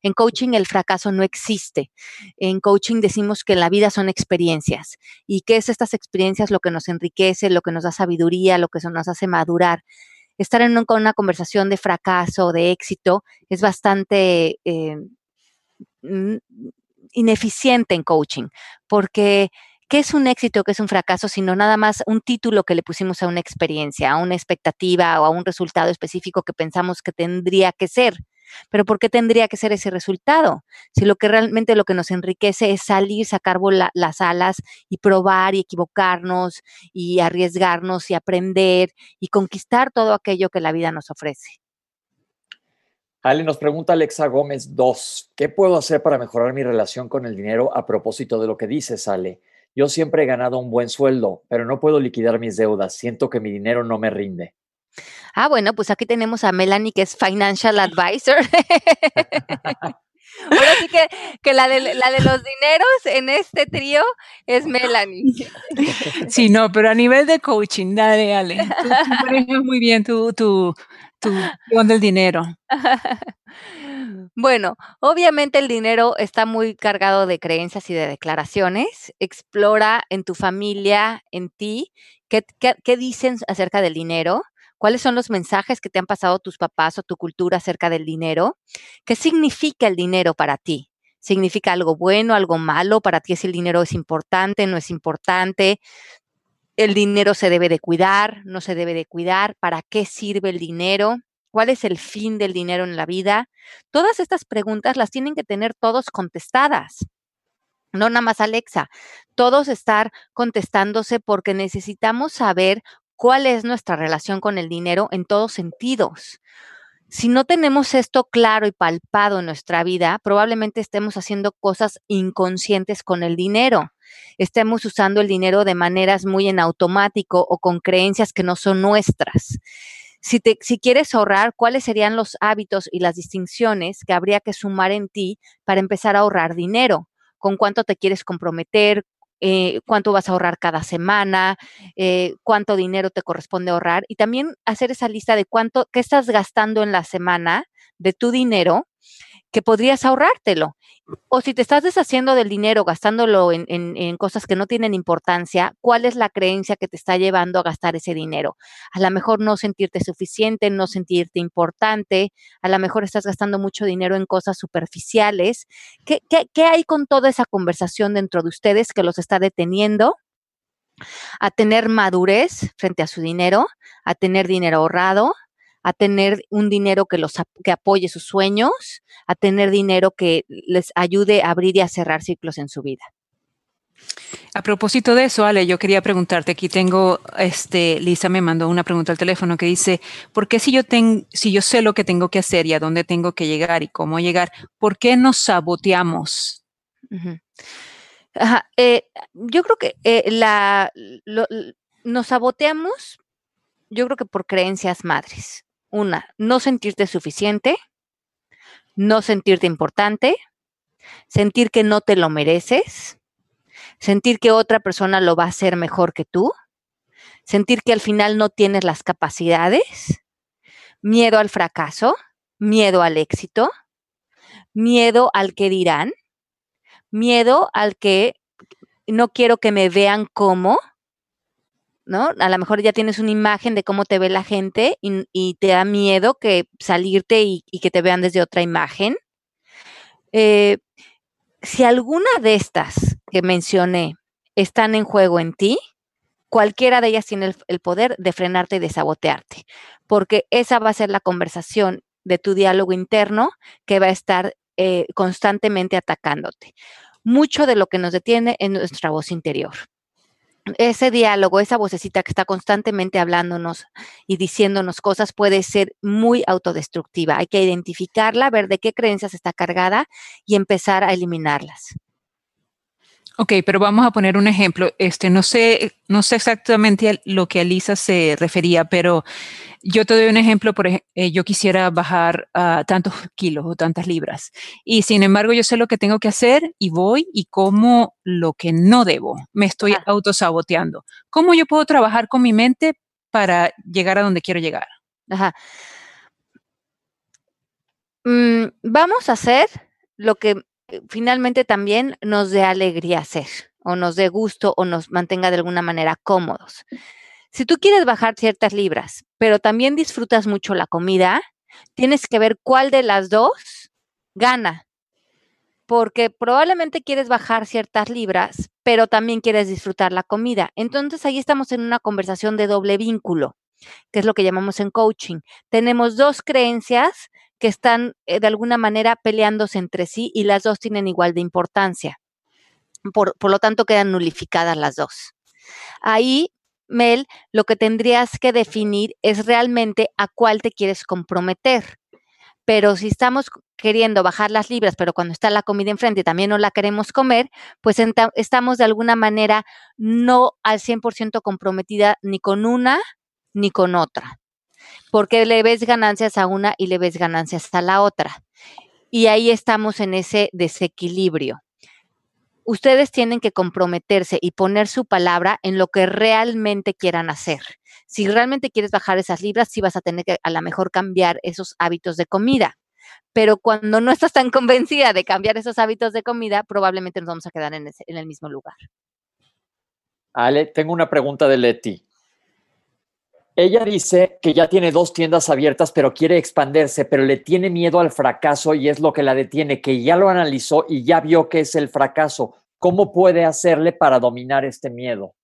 En coaching el fracaso no existe. En coaching decimos que la vida son experiencias y que es estas experiencias lo que nos enriquece, lo que nos da sabiduría, lo que nos hace madurar estar en una conversación de fracaso, de éxito, es bastante eh, ineficiente en coaching, porque ¿qué es un éxito, qué es un fracaso, sino nada más un título que le pusimos a una experiencia, a una expectativa o a un resultado específico que pensamos que tendría que ser? Pero ¿por qué tendría que ser ese resultado? Si lo que realmente lo que nos enriquece es salir, sacar las alas y probar y equivocarnos y arriesgarnos y aprender y conquistar todo aquello que la vida nos ofrece. Ale, nos pregunta Alexa Gómez 2, ¿qué puedo hacer para mejorar mi relación con el dinero a propósito de lo que dices, Ale? Yo siempre he ganado un buen sueldo, pero no puedo liquidar mis deudas. Siento que mi dinero no me rinde. Ah, bueno, pues aquí tenemos a Melanie, que es Financial Advisor. Ahora sí que, la, de, la de los dineros en este trío es Melanie. Sí, no, pero a nivel de coaching, dale, Ale. Tú, muy bien tu, tu, tu del dinero. Bueno, obviamente el dinero está muy cargado de creencias y de declaraciones. Explora en tu familia, en ti, qué, qué dicen acerca del dinero ¿Cuáles son los mensajes que te han pasado tus papás o tu cultura acerca del dinero? ¿Qué significa el dinero para ti? ¿Significa algo bueno, algo malo? ¿Para ti si el dinero es importante, no es importante? ¿El dinero se debe de cuidar, no se debe de cuidar? ¿Para qué sirve el dinero? ¿Cuál es el fin del dinero en la vida? Todas estas preguntas las tienen que tener todos contestadas. No nada más Alexa, todos estar contestándose porque necesitamos saber cuál es nuestra relación con el dinero en todos sentidos. Si no tenemos esto claro y palpado en nuestra vida, probablemente estemos haciendo cosas inconscientes con el dinero. Estemos usando el dinero de maneras muy en automático o con creencias que no son nuestras. Si, te, si quieres ahorrar, ¿cuáles serían los hábitos y las distinciones que habría que sumar en ti para empezar a ahorrar dinero? ¿Con cuánto te quieres comprometer? Eh, cuánto vas a ahorrar cada semana, eh, cuánto dinero te corresponde ahorrar y también hacer esa lista de cuánto, qué estás gastando en la semana de tu dinero que podrías ahorrártelo. O si te estás deshaciendo del dinero gastándolo en, cosas que no tienen importancia, ¿cuál es la creencia que te está llevando a gastar ese dinero? A lo mejor no sentirte suficiente, no sentirte importante, a lo mejor estás gastando mucho dinero en cosas superficiales. ¿Qué, qué hay con toda esa conversación dentro de ustedes que los está deteniendo? a tener madurez frente a su dinero, a tener dinero ahorrado, a tener un dinero que los que apoye sus sueños, a tener dinero que les ayude a abrir y a cerrar ciclos en su vida. A propósito de eso, Ale, yo quería preguntarte, aquí tengo, este, Lisa me mandó una pregunta al teléfono que dice, ¿por qué si yo, tengo, si yo sé lo que tengo que hacer y a dónde tengo que llegar y cómo llegar, ¿por qué nos saboteamos? Eh, yo creo que eh, la, nos saboteamos, yo creo que por creencias madres. Una, no sentirte suficiente, no sentirte importante, sentir que no te lo mereces, sentir que otra persona lo va a hacer mejor que tú, sentir que al final no tienes las capacidades, miedo al fracaso, miedo al éxito, miedo al que dirán, miedo al que no quiero que me vean como, ¿no? A lo mejor ya tienes una imagen de cómo te ve la gente y, te da miedo que salirte y, que te vean desde otra imagen. Eh, si alguna de estas que mencioné están en juego en ti, cualquiera de ellas tiene el, poder de frenarte y de sabotearte, porque esa va a ser la conversación de tu diálogo interno que va a estar eh, constantemente atacándote. Mucho de lo que nos detiene es nuestra voz interior. Ese diálogo, esa vocecita que está constantemente hablándonos y diciéndonos cosas puede ser muy autodestructiva. Hay que identificarla, ver de qué creencias está cargada y empezar a eliminarlas. Ok, pero vamos a poner un ejemplo. Este, no sé, no sé exactamente lo que Alisa se refería, pero yo te doy un ejemplo. Por ejemplo, eh, yo quisiera bajar uh, tantos kilos o tantas libras, y sin embargo yo sé lo que tengo que hacer y voy y como lo que no debo. Me estoy autosaboteando. ¿Cómo yo puedo trabajar con mi mente para llegar a donde quiero llegar? Ajá. Mm, vamos a hacer lo que finalmente también nos dé alegría hacer o nos dé gusto o nos mantenga de alguna manera cómodos. Si tú quieres bajar ciertas libras, pero también disfrutas mucho la comida, tienes que ver cuál de las dos gana. Porque probablemente quieres bajar ciertas libras, pero también quieres disfrutar la comida. Entonces ahí estamos en una conversación de doble vínculo, que es lo que llamamos en coaching. Tenemos dos creencias que están eh, de alguna manera peleándose entre sí y las dos tienen igual de importancia. Por, lo tanto, quedan nulificadas las dos. Ahí, Mel, lo que tendrías que definir es realmente a cuál te quieres comprometer. Pero si estamos queriendo bajar las libras, pero cuando está la comida enfrente también no la queremos comer, pues estamos de alguna manera no al 100% comprometida ni con una ni con otra porque le ves ganancias a una y le ves ganancias a la otra. Y ahí estamos en ese desequilibrio. Ustedes tienen que comprometerse y poner su palabra en lo que realmente quieran hacer. Si realmente quieres bajar esas libras, sí vas a tener que a lo mejor cambiar esos hábitos de comida. Pero cuando no estás tan convencida de cambiar esos hábitos de comida, probablemente nos vamos a quedar en, en el mismo lugar. Ale, tengo una pregunta de Leti. Ella dice que ya tiene dos tiendas abiertas, pero quiere expandirse, pero le tiene miedo al fracaso y es lo que la detiene, que ya lo analizó y ya vio que es el fracaso. ¿Cómo puede hacerle para dominar este miedo?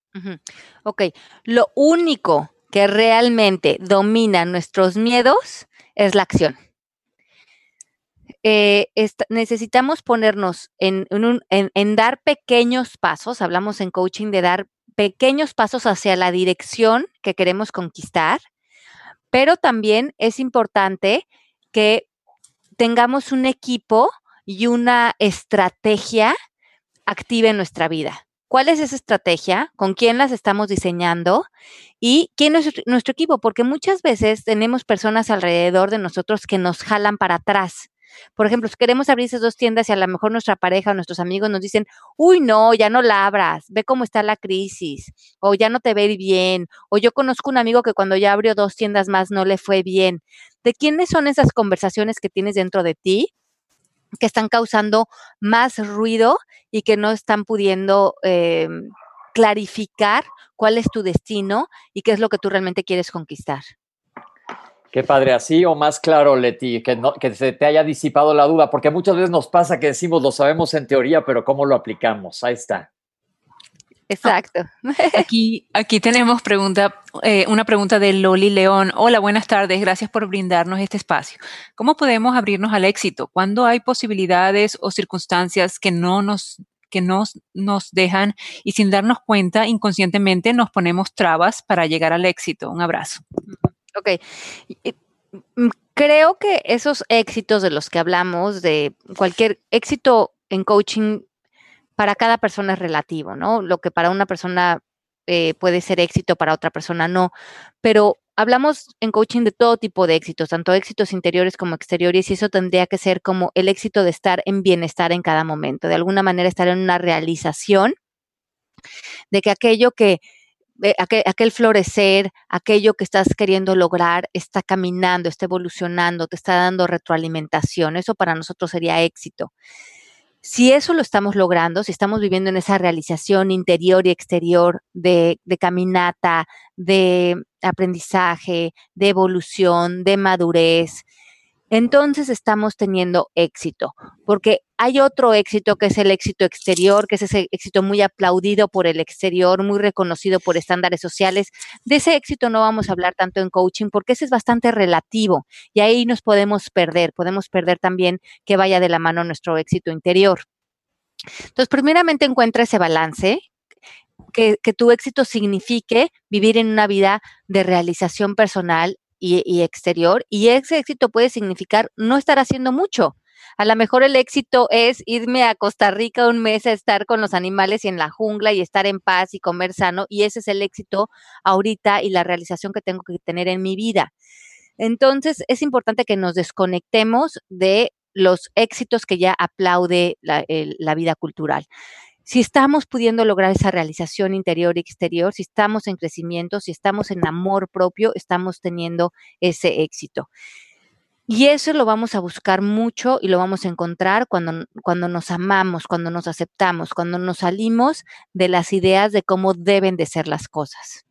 Ok, lo único que realmente domina nuestros miedos es la acción. Eh, necesitamos ponernos en, en, dar pequeños pasos, hablamos en coaching de dar pequeños pasos hacia la dirección que queremos conquistar, pero también es importante que tengamos un equipo y una estrategia activa en nuestra vida. ¿Cuál es esa estrategia? ¿Con quién las estamos diseñando? ¿Y quién es nuestro equipo? Porque muchas veces tenemos personas alrededor de nosotros que nos jalan para atrás por ejemplo, si queremos abrir esas dos tiendas y a lo mejor nuestra pareja o nuestros amigos nos dicen, uy, no, ya no la abras, ve cómo está la crisis, o ya no te ve bien, o yo conozco un amigo que cuando ya abrió dos tiendas más no le fue bien. ¿De quiénes son esas conversaciones que tienes dentro de ti? que están causando más ruido y que no están pudiendo eh, clarificar cuál es tu destino y qué es lo que tú realmente quieres conquistar. Qué padre, así o más claro, Leti, que, no, que se te haya disipado la duda, porque muchas veces nos pasa que decimos lo sabemos en teoría, pero ¿cómo lo aplicamos? Ahí está. Exacto. Aquí, aquí tenemos pregunta, eh, una pregunta de Loli León. Hola, buenas tardes. Gracias por brindarnos este espacio. ¿Cómo podemos abrirnos al éxito? ¿Cuándo hay posibilidades o circunstancias que no nos que nos, nos dejan y sin darnos cuenta inconscientemente nos ponemos trabas para llegar al éxito? Un abrazo. Ok. Mm, creo que esos éxitos de los que hablamos, de cualquier éxito en coaching para cada persona es relativo, ¿no? Lo que para una persona eh, puede ser éxito, para otra persona no. Pero hablamos en coaching de todo tipo de éxitos, tanto éxitos interiores como exteriores, y eso tendría que ser como el éxito de estar en bienestar en cada momento, de alguna manera estar en una realización de que aquello que, aquel, aquel, florecer, aquello que estás queriendo lograr, está caminando, está evolucionando, te está dando retroalimentación. Eso para nosotros sería éxito. Si eso lo estamos logrando, si estamos viviendo en esa realización interior y exterior de caminata, de aprendizaje, de evolución, de madurez, entonces estamos teniendo éxito, porque hay otro éxito que es el éxito exterior, que es ese éxito muy aplaudido por el exterior, muy reconocido por estándares sociales. De ese éxito no vamos a hablar tanto en coaching porque ese es bastante relativo y ahí nos podemos perder, podemos perder también que vaya de la mano nuestro éxito interior. Entonces, primeramente encuentra ese balance, que, tu éxito signifique vivir en una vida de realización personal y, exterior. Y ese éxito puede significar no estar haciendo mucho. A lo mejor el éxito es irme a Costa Rica un mes a estar con los animales y en la jungla y estar en paz y comer sano. Y ese es el éxito ahorita y la realización que tengo que tener en mi vida. Entonces, es importante que nos desconectemos de los éxitos que ya aplaude la, vida cultural si estamos pudiendo lograr esa realización interior y exterior, si estamos en crecimiento, si estamos en amor propio, estamos teniendo ese éxito. Y eso lo vamos a buscar mucho y lo vamos a encontrar cuando, cuando nos amamos, cuando nos aceptamos, cuando nos salimos de las ideas de cómo deben de ser las cosas.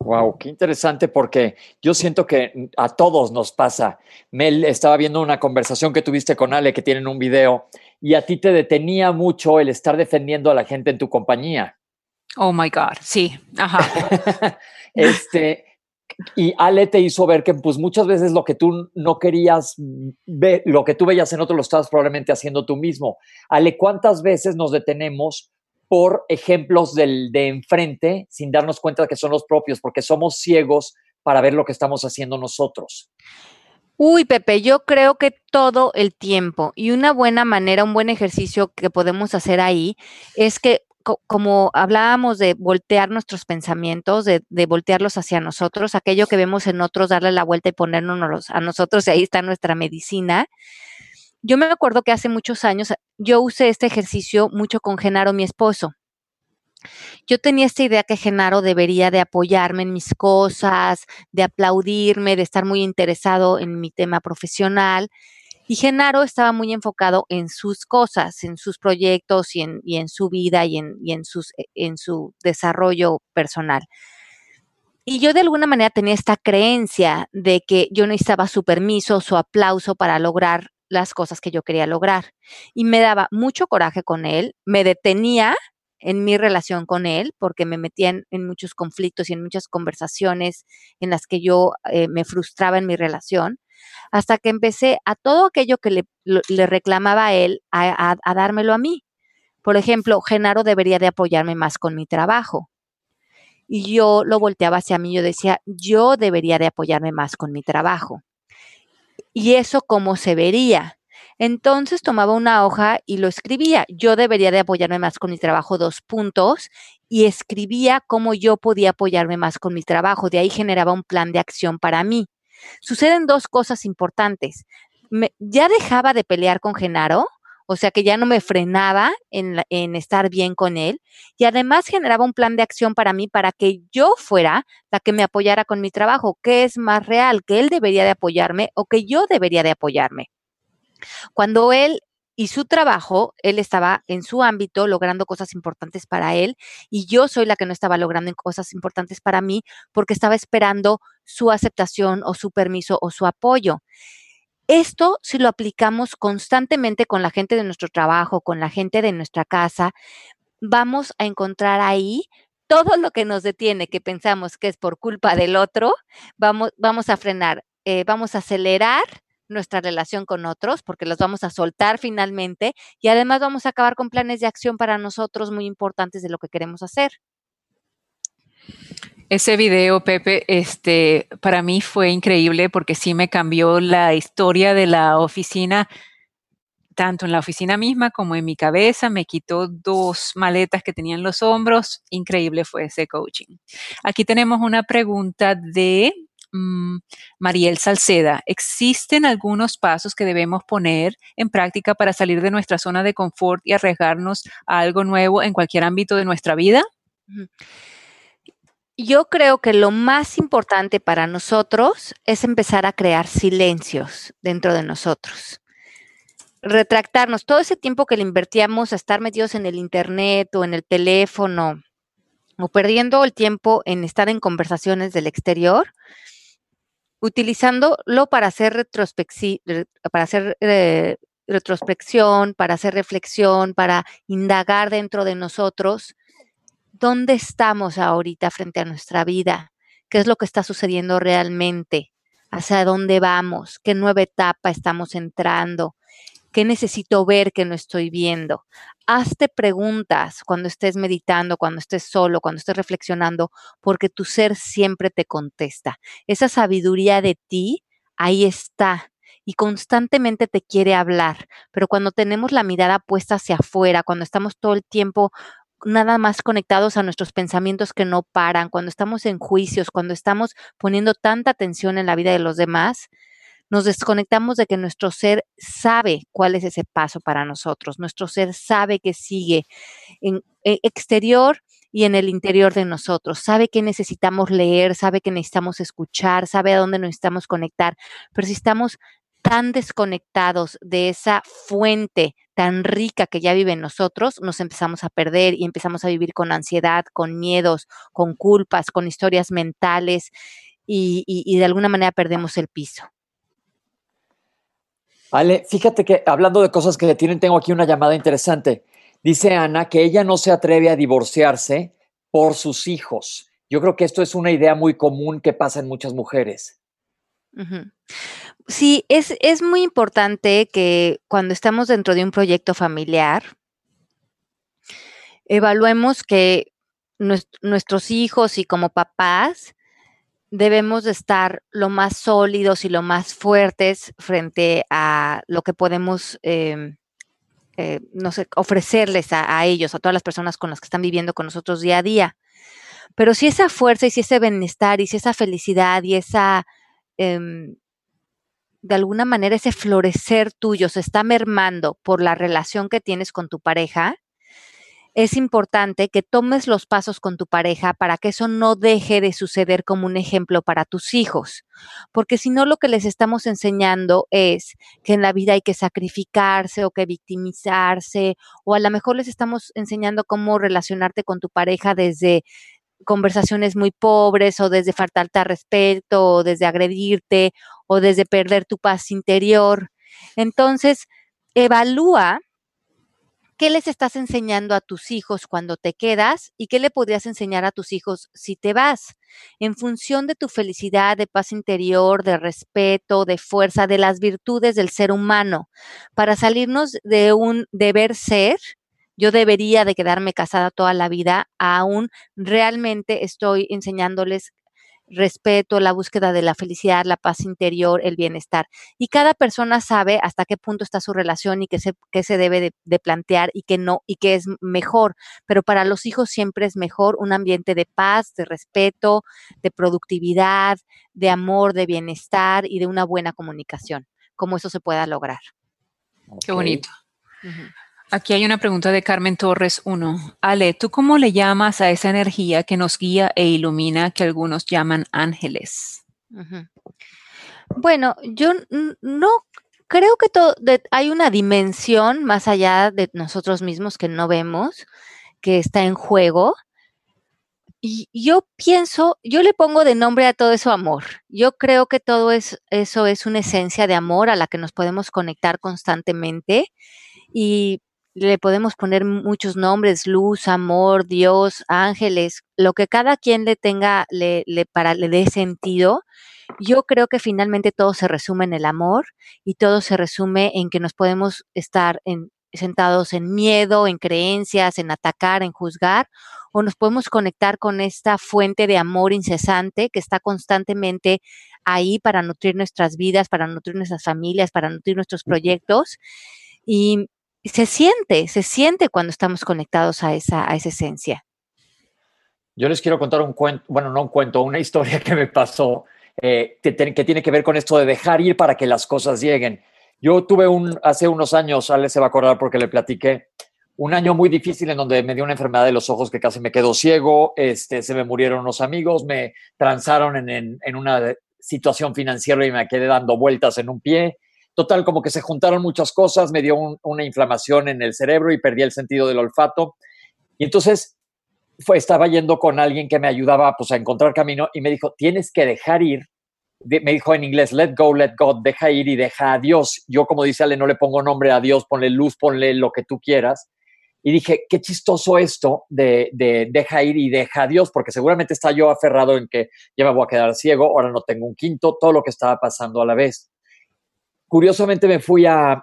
Wow, qué interesante porque yo siento que a todos nos pasa. Mel estaba viendo una conversación que tuviste con Ale que tienen un video y a ti te detenía mucho el estar defendiendo a la gente en tu compañía. Oh my God, sí, ajá. este, y Ale te hizo ver que pues muchas veces lo que tú no querías ver, lo que tú veías en otro lo estabas probablemente haciendo tú mismo. Ale, ¿cuántas veces nos detenemos por ejemplos del, de enfrente sin darnos cuenta de que son los propios, porque somos ciegos para ver lo que estamos haciendo nosotros? Uy, Pepe, yo creo que todo el tiempo y una buena manera, un buen ejercicio que podemos hacer ahí es que como hablábamos de voltear nuestros pensamientos, de, voltearlos hacia nosotros, aquello que vemos en otros, darle la vuelta y ponernos a nosotros, y ahí está nuestra medicina. Yo me acuerdo que hace muchos años yo usé este ejercicio mucho con Genaro, mi esposo. Yo tenía esta idea que Genaro debería de apoyarme en mis cosas, de aplaudirme, de estar muy interesado en mi tema profesional. Y Genaro estaba muy enfocado en sus cosas, en sus proyectos y en, su vida y, en, e, en su desarrollo personal. Y yo de alguna manera tenía esta creencia de que yo necesitaba su permiso, su aplauso para lograr las cosas que yo quería lograr. Y me daba mucho coraje con él, me detenía en mi relación con él, porque me metía en, muchos conflictos y en muchas conversaciones en las que yo eh, me frustraba en mi relación, hasta que empecé a todo aquello que le, reclamaba a él, a, a, dármelo a mí. Por ejemplo, Genaro debería de apoyarme más con mi trabajo. Y yo lo volteaba hacia mí, yo decía, yo debería de apoyarme más con mi trabajo. Y eso cómo se vería. Entonces tomaba una hoja y lo escribía. Yo debería de apoyarme más con mi trabajo, dos puntos, y escribía cómo yo podía apoyarme más con mi trabajo. De ahí generaba un plan de acción para mí. Suceden dos cosas importantes. Ya dejaba de pelear con Genaro, o sea que ya no me frenaba en, estar bien con él y además generaba un plan de acción para mí para que yo fuera la que me apoyara con mi trabajo, que es más real, que él debería de apoyarme o que yo debería de apoyarme. Cuando él y su trabajo, él estaba en su ámbito logrando cosas importantes para él y yo soy la que no estaba logrando cosas importantes para mí porque estaba esperando su aceptación o su permiso o su apoyo. Esto, si lo aplicamos constantemente con la gente de nuestro trabajo, con la gente de nuestra casa, vamos a encontrar ahí todo lo que nos detiene, que pensamos que es por culpa del otro, vamos, vamos a frenar, eh, vamos a acelerar nuestra relación con otros, porque los vamos a soltar finalmente y además vamos a acabar con planes de acción para nosotros muy importantes de lo que queremos hacer. Ese video, Pepe, este, para mí fue increíble porque sí me cambió la historia de la oficina, tanto en la oficina misma como en mi cabeza. Me quitó dos maletas que tenía en los hombros. Increíble fue ese coaching. Aquí tenemos una pregunta de Mm, Mariel Salceda, ¿existen algunos pasos que debemos poner en práctica para salir de nuestra zona de confort y arriesgarnos a algo nuevo en cualquier ámbito de nuestra vida? Yo creo que lo más importante para nosotros es empezar a crear silencios dentro de nosotros. Retractarnos todo ese tiempo que le invertíamos a estar metidos en el internet o en el teléfono o perdiendo el tiempo en estar en conversaciones del exterior, utilizándolo para hacer, para hacer eh, retrospección, para hacer reflexión, para indagar dentro de nosotros dónde estamos ahorita frente a nuestra vida, qué es lo que está sucediendo realmente, hacia dónde vamos, qué nueva etapa estamos entrando, ¿Qué necesito ver que no estoy viendo? Hazte preguntas cuando estés meditando, cuando estés solo, cuando estés reflexionando, porque tu ser siempre te contesta. Esa sabiduría de ti, ahí está y constantemente te quiere hablar, pero cuando tenemos la mirada puesta hacia afuera, cuando estamos todo el tiempo nada más conectados a nuestros pensamientos que no paran, cuando estamos en juicios, cuando estamos poniendo tanta atención en la vida de los demás, nos desconectamos de que nuestro ser sabe cuál es ese paso para nosotros, nuestro ser sabe que sigue en e, exterior y en el interior de nosotros, sabe que necesitamos leer, sabe que necesitamos escuchar, sabe a dónde necesitamos conectar, pero si estamos tan desconectados de esa fuente tan rica que ya vive en nosotros, nos empezamos a perder y empezamos a vivir con ansiedad, con miedos, con culpas, con historias mentales y, y de alguna manera perdemos el piso. Ale, fíjate que hablando de cosas que tienen, tengo aquí una llamada interesante. Dice Ana que ella no se atreve a divorciarse por sus hijos. Yo creo que esto es una idea muy común que pasa en muchas mujeres. Sí, es, es muy importante que cuando estamos dentro de un proyecto familiar, evaluemos que nuestros hijos y como papás debemos de estar lo más sólidos y lo más fuertes frente a lo que podemos, em, eh, no sé, ofrecerles a, ellos, a todas las personas con las que están viviendo con nosotros día a día. Pero si esa fuerza y si ese bienestar y si esa felicidad y esa, em, de alguna manera, ese florecer tuyo se está mermando por la relación que tienes con tu pareja, es importante que tomes los pasos con tu pareja para que eso no deje de suceder como un ejemplo para tus hijos, porque si no lo que les estamos enseñando es que en la vida hay que sacrificarse o que victimizarse, o a lo mejor les estamos enseñando cómo relacionarte con tu pareja desde conversaciones muy pobres o desde faltarte respeto o desde agredirte o desde perder tu paz interior. Entonces, evalúa ¿Qué les estás enseñando a tus hijos cuando te quedas y qué le podrías enseñar a tus hijos si te vas? En función de tu felicidad, de paz interior, de respeto, de fuerza, de las virtudes del ser humano, para salirnos de un deber ser, yo debería de quedarme casada toda la vida, aún realmente estoy enseñándoles respeto, la búsqueda de la felicidad, la paz interior, el bienestar. Y cada persona sabe hasta qué punto está su relación y qué se, se debe de, plantear y qué no, y qué es mejor. Pero para los hijos siempre es mejor un ambiente de paz, de respeto, de productividad, de amor, de bienestar y de una buena comunicación, como eso se pueda lograr. Qué bonito. Aquí hay una pregunta de Carmen Torres 1. Ale, ¿tú cómo le llamas a esa energía que nos guía e ilumina que algunos llaman ángeles? Bueno, yo no Creo que todo, hay una dimensión más allá de nosotros mismos que no vemos, que está en juego. Y yo pienso, yo le pongo de nombre a todo eso amor. Yo creo que todo es, eso es una esencia de amor a la que nos podemos conectar constantemente y le podemos poner muchos nombres, luz, amor, Dios, ángeles, lo que cada quien le tenga, le, para, le dé sentido. Yo creo que finalmente todo se resume en el amor y todo se resume en que nos podemos estar en, sentados en miedo, en creencias, en atacar, en juzgar, o nos podemos conectar con esta fuente de amor incesante que está constantemente ahí para nutrir nuestras vidas, para nutrir nuestras familias, para nutrir nuestros proyectos. Y, se siente, se siente cuando estamos conectados a esa, a esa esencia. Yo les quiero contar un cuento, bueno, no un cuento, una historia que me pasó eh, que, tiene que ver con esto de dejar ir para que las cosas lleguen. Yo tuve un, hace unos años, Ale se va a acordar porque le platiqué, un año muy difícil en donde me dio una enfermedad de los ojos que casi me quedó ciego, este, se me murieron unos amigos, me transaron en, en, una situación financiera y me quedé dando vueltas en un pie. Total, como que se juntaron muchas cosas, me dio una inflamación en el cerebro y perdí el sentido del olfato. Y entonces fue, estaba yendo con alguien que me ayudaba pues, a encontrar camino y me dijo, tienes que dejar ir me dijo en inglés, let go, let God, deja ir y deja a Dios. Yo, como dice Ale, no le pongo nombre a Dios, ponle luz, ponle lo que tú quieras. Y dije, qué chistoso esto de, de deja ir y deja a Dios, porque seguramente está yo aferrado en que ya me voy a quedar ciego, ahora no tengo un quinto, todo lo que estaba pasando a la vez. Curiosamente me fui a,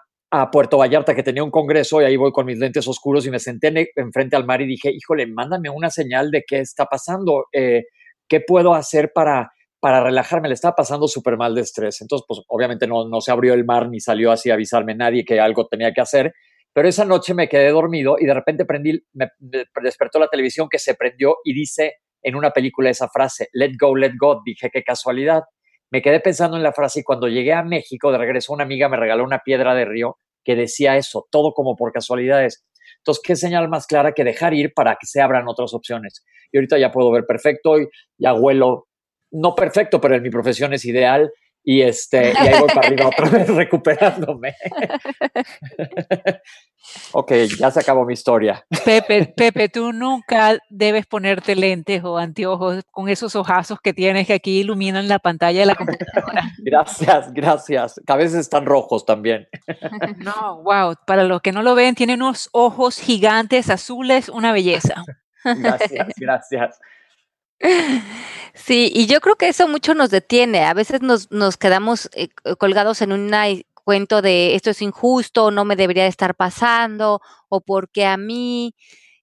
Puerto Vallarta, que tenía un congreso, y ahí voy con mis lentes oscuros y me senté enfrente al mar y dije, híjole, mándame una señal de qué está pasando, eh, qué puedo hacer para para relajarme, le estaba pasando súper mal de estrés. Entonces, pues obviamente no, no se abrió el mar ni salió así a avisarme nadie que algo tenía que hacer. Pero esa noche me quedé dormido y de repente prendí, me, despertó la televisión que se prendió y dice en una película esa frase, let go, let go. Dije, qué casualidad. Me quedé pensando en la frase y cuando llegué a México, de regreso, una amiga me regaló una piedra de río que decía eso, todo como por casualidades. Entonces, ¿qué señal más clara que dejar ir para que se abran otras opciones? Y ahorita ya puedo ver perfecto y ya huelo no perfecto, pero en mi profesión es ideal y, este, y ahí voy para arriba otra vez recuperándome. ok, ya se acabó mi historia. Pepe, Pepe, tú nunca debes ponerte lentes o anteojos con esos ojazos que tienes que aquí iluminan la pantalla de la computadora. Gracias, gracias. A veces están rojos también. No, wow. Para los que no lo ven, tiene unos ojos gigantes azules, una belleza. Gracias, gracias. Sí, y yo creo que eso mucho nos detiene. A veces nos, nos quedamos eh, colgados en un cuento de esto es injusto, no me debería estar pasando, o porque a mí.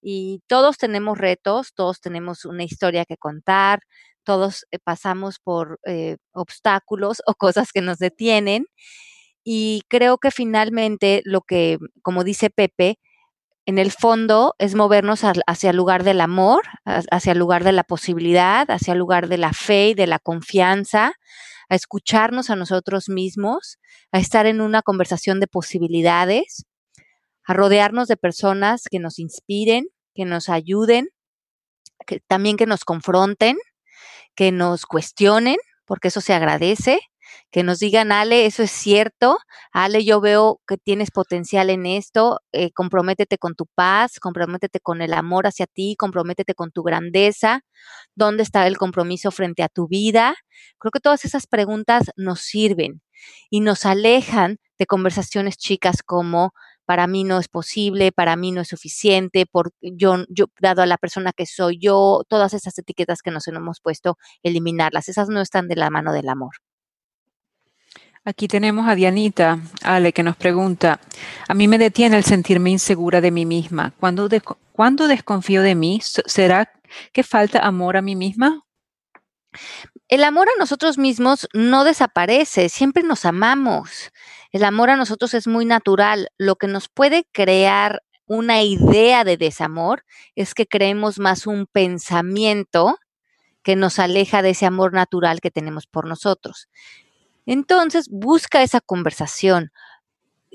Y todos tenemos retos, todos tenemos una historia que contar, todos eh, pasamos por eh, obstáculos o cosas que nos detienen. Y creo que finalmente lo que, como dice Pepe, en el fondo es movernos hacia el lugar del amor, hacia el lugar de la posibilidad, hacia el lugar de la fe y de la confianza, a escucharnos a nosotros mismos, a estar en una conversación de posibilidades, a rodearnos de personas que nos inspiren, que nos ayuden, que, también que nos confronten, que nos cuestionen, porque eso se agradece, que nos digan, Ale, eso es cierto, Ale, yo veo que tienes potencial en esto, eh, comprométete con tu paz, comprométete con el amor hacia ti, comprométete con tu grandeza, ¿dónde está el compromiso frente a tu vida? Creo que todas esas preguntas nos sirven y nos alejan de conversaciones chicas como para mí no es posible, para mí no es suficiente, por yo, yo dado a la persona que soy yo, todas esas etiquetas que nos hemos puesto, eliminarlas, esas no están de la mano del amor. Aquí tenemos a Dianita, Ale, que nos pregunta, a mí me detiene el sentirme insegura de mí misma. ¿Cuándo, desconfío de mí? ¿Será que falta amor a mí misma? El amor a nosotros mismos no desaparece, siempre nos amamos. El amor a nosotros es muy natural. Lo que nos puede crear una idea de desamor es que creemos más un pensamiento que nos aleja de ese amor natural que tenemos por nosotros. Entonces, busca esa conversación.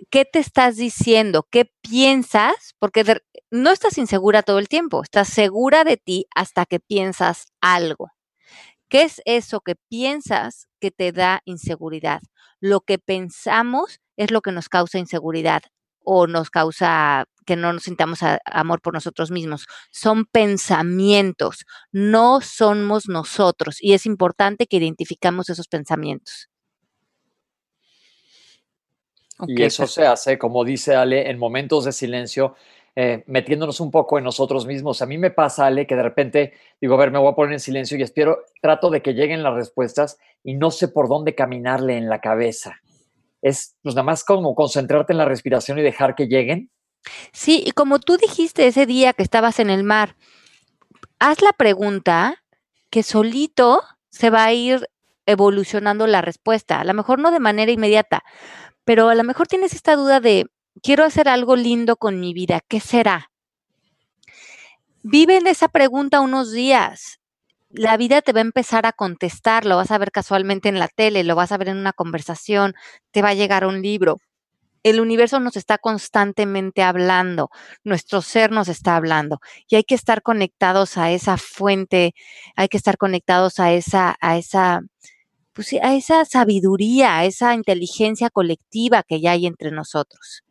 ¿Qué te estás diciendo? ¿Qué piensas? Porque no estás insegura todo el tiempo, estás segura de ti hasta que piensas algo. ¿Qué es eso que piensas que te da inseguridad? Lo que pensamos es lo que nos causa inseguridad o nos causa que no nos sintamos amor por nosotros mismos. Son pensamientos, no somos nosotros. Y es importante que identificamos esos pensamientos. Y eso se hace, como dice Ale, en momentos de silencio, eh, metiéndonos un poco en nosotros mismos. A mí me pasa, Ale, que de repente digo, a ver, me voy a poner en silencio y espero, trato de que lleguen las respuestas y no sé por dónde caminarle en la cabeza. Es pues nada más como concentrarte en la respiración y dejar que lleguen. Sí, y como tú dijiste ese día que estabas en el mar, haz la pregunta que solito se va a ir evolucionando la respuesta. A lo mejor no de manera inmediata, pero a lo mejor tienes esta duda de, quiero hacer algo lindo con mi vida, ¿qué será? Vive en esa pregunta unos días. La vida te va a empezar a contestar, lo vas a ver casualmente en la tele, lo vas a ver en una conversación, te va a llegar un libro. El universo nos está constantemente hablando, nuestro ser nos está hablando y hay que estar conectados a esa fuente, hay que estar conectados a esa, a esa, pues a esa sabiduría, a esa inteligencia colectiva que ya hay entre nosotros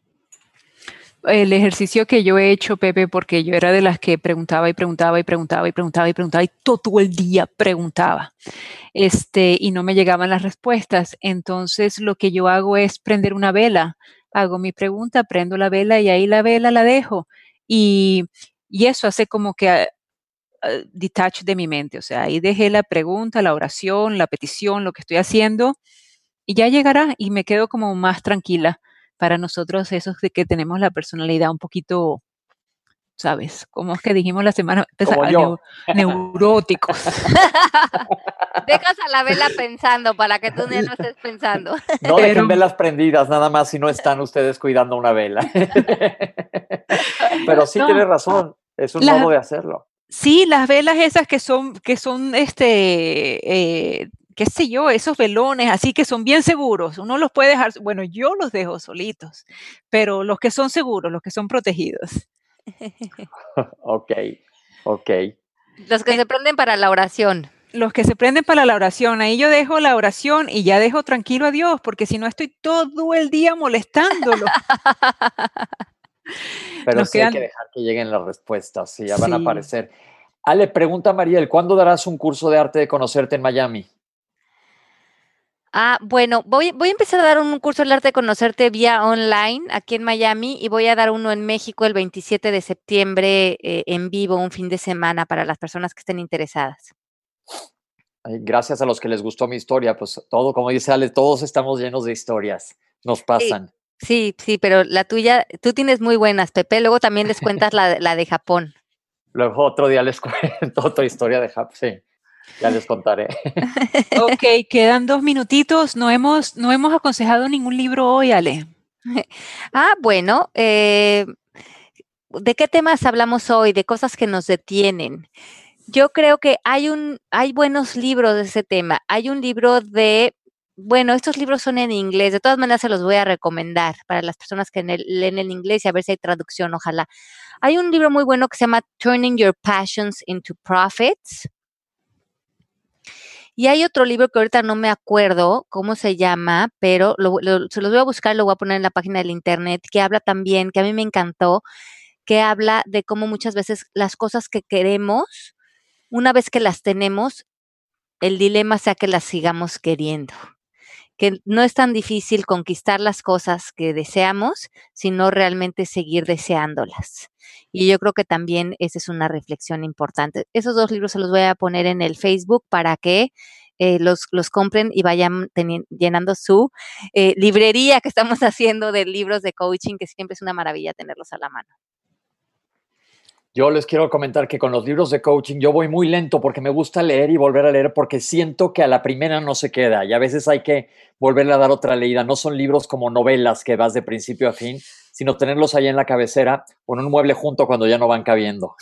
el ejercicio que yo he hecho, Pepe, porque yo era de las que preguntaba y preguntaba y preguntaba y preguntaba y preguntaba y todo el día preguntaba. Este, y no me llegaban las respuestas. Entonces, lo que yo hago es prender una vela. Hago mi pregunta, prendo la vela y ahí la vela la dejo. Y, y eso hace como que uh, detach de mi mente. O sea, ahí dejé la pregunta, la oración, la petición, lo que estoy haciendo y ya llegará y me quedo como más tranquila para nosotros esos de que tenemos la personalidad un poquito, ¿sabes? Como es que dijimos la semana pasada, neuróticos. Dejas a la vela pensando para que tú no estés pensando. No dejen velas prendidas, nada más si no están ustedes cuidando una vela. Pero sí tienes razón, es un modo de hacerlo. Sí, las velas esas que son, que son este, eh, qué sé yo, esos velones así que son bien seguros, uno los puede dejar, bueno, yo los dejo solitos, pero los que son seguros, los que son protegidos. ok, ok. Los que se prenden para la oración. Los que se prenden para la oración, ahí yo dejo la oración y ya dejo tranquilo a Dios, porque si no estoy todo el día molestándolo. Pero sí hay que dejar que lleguen las respuestas, y ya van a aparecer. Ale, pregunta Mariel, ¿cuándo darás un curso de arte de conocerte en Miami? Ah, bueno, voy, voy a empezar a dar un curso del arte de conocerte vía online aquí en Miami y voy a dar uno en México el 27 de septiembre eh, en vivo, un fin de semana para las personas que estén interesadas. gracias a los que les gustó mi historia, pues todo, como dice Ale, todos estamos llenos de historias, nos pasan. Sí, sí, pero la tuya, tú tienes muy buenas, Pepe, luego también les cuentas la, la de Japón. Luego otro día les cuento otra historia de Japón, sí. Ya les contaré. ok, quedan dos minutitos. No hemos, no hemos aconsejado ningún libro hoy, Ale. Ah, bueno, eh, ¿de qué temas hablamos hoy? De cosas que nos detienen. Yo creo que hay un, hay buenos libros de ese tema. Hay un libro de, bueno, estos libros son en inglés. De todas maneras se los voy a recomendar para las personas que leen el inglés y a ver si hay traducción, ojalá. Hay un libro muy bueno que se llama Turning Your Passions into Profits y hay otro libro que ahorita no me acuerdo cómo se llama, pero se los voy a buscar, lo voy a poner en la página del internet, que habla también, que a mí me encantó, que habla de cómo muchas veces las cosas que queremos, una vez que las tenemos, el dilema sea que las sigamos queriendo que no es tan difícil conquistar las cosas que deseamos, sino realmente seguir deseándolas. Y yo creo que también esa es una reflexión importante. Esos dos libros se los voy a poner en el Facebook para que eh, los, los, compren y vayan llenando su eh, librería que estamos haciendo de libros de coaching, que siempre es una maravilla tenerlos a la mano. Yo les quiero comentar que con los libros de coaching yo voy muy lento porque me gusta leer y volver a leer porque siento que a la primera no se queda y a veces hay que volverle a dar otra leída. No son libros como novelas que vas de principio a fin, sino tenerlos ahí en la cabecera o en un mueble junto cuando ya no van cabiendo.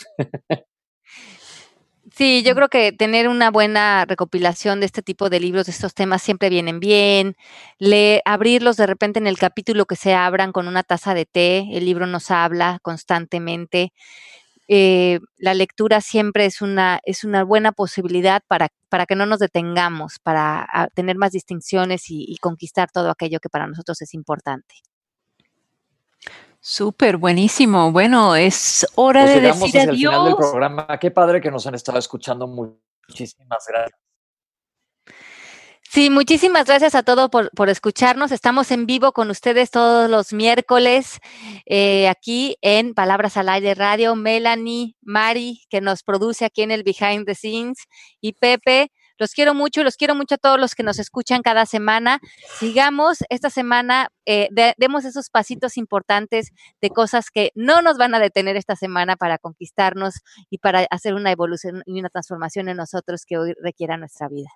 Sí, yo creo que tener una buena recopilación de este tipo de libros, de estos temas, siempre vienen bien. Le, abrirlos de repente en el capítulo que se abran con una taza de té, el libro nos habla constantemente. Eh, la lectura siempre es una, es una buena posibilidad para, para que no nos detengamos, para tener más distinciones y, conquistar todo aquello que para nosotros es importante. Súper, buenísimo. Bueno, es hora pues de decir adiós. El final del programa. Qué padre que nos han estado escuchando. Muchísimas gracias. Sí, muchísimas gracias a todos por, escucharnos. Estamos en vivo con ustedes todos los miércoles eh, aquí en Palabras al Aire Radio. Melanie, Mari, que nos produce aquí en el Behind the Scenes, y Pepe. Los quiero mucho, los quiero mucho a todos los que nos escuchan cada semana. Sigamos esta semana, eh, demos esos pasitos importantes de cosas que no nos van a detener esta semana para conquistarnos y para hacer una evolución y una transformación en nosotros que hoy requiera nuestra vida.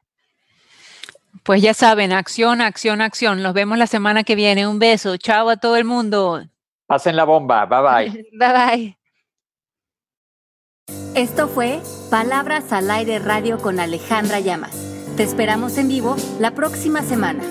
Pues ya saben, acción, acción, acción. Nos vemos la semana que viene. Un beso. Chao a todo el mundo. Pasen la bomba. Bye bye. bye bye. Esto fue Palabras al Aire Radio con Alejandra Llamas. Te esperamos en vivo la próxima semana.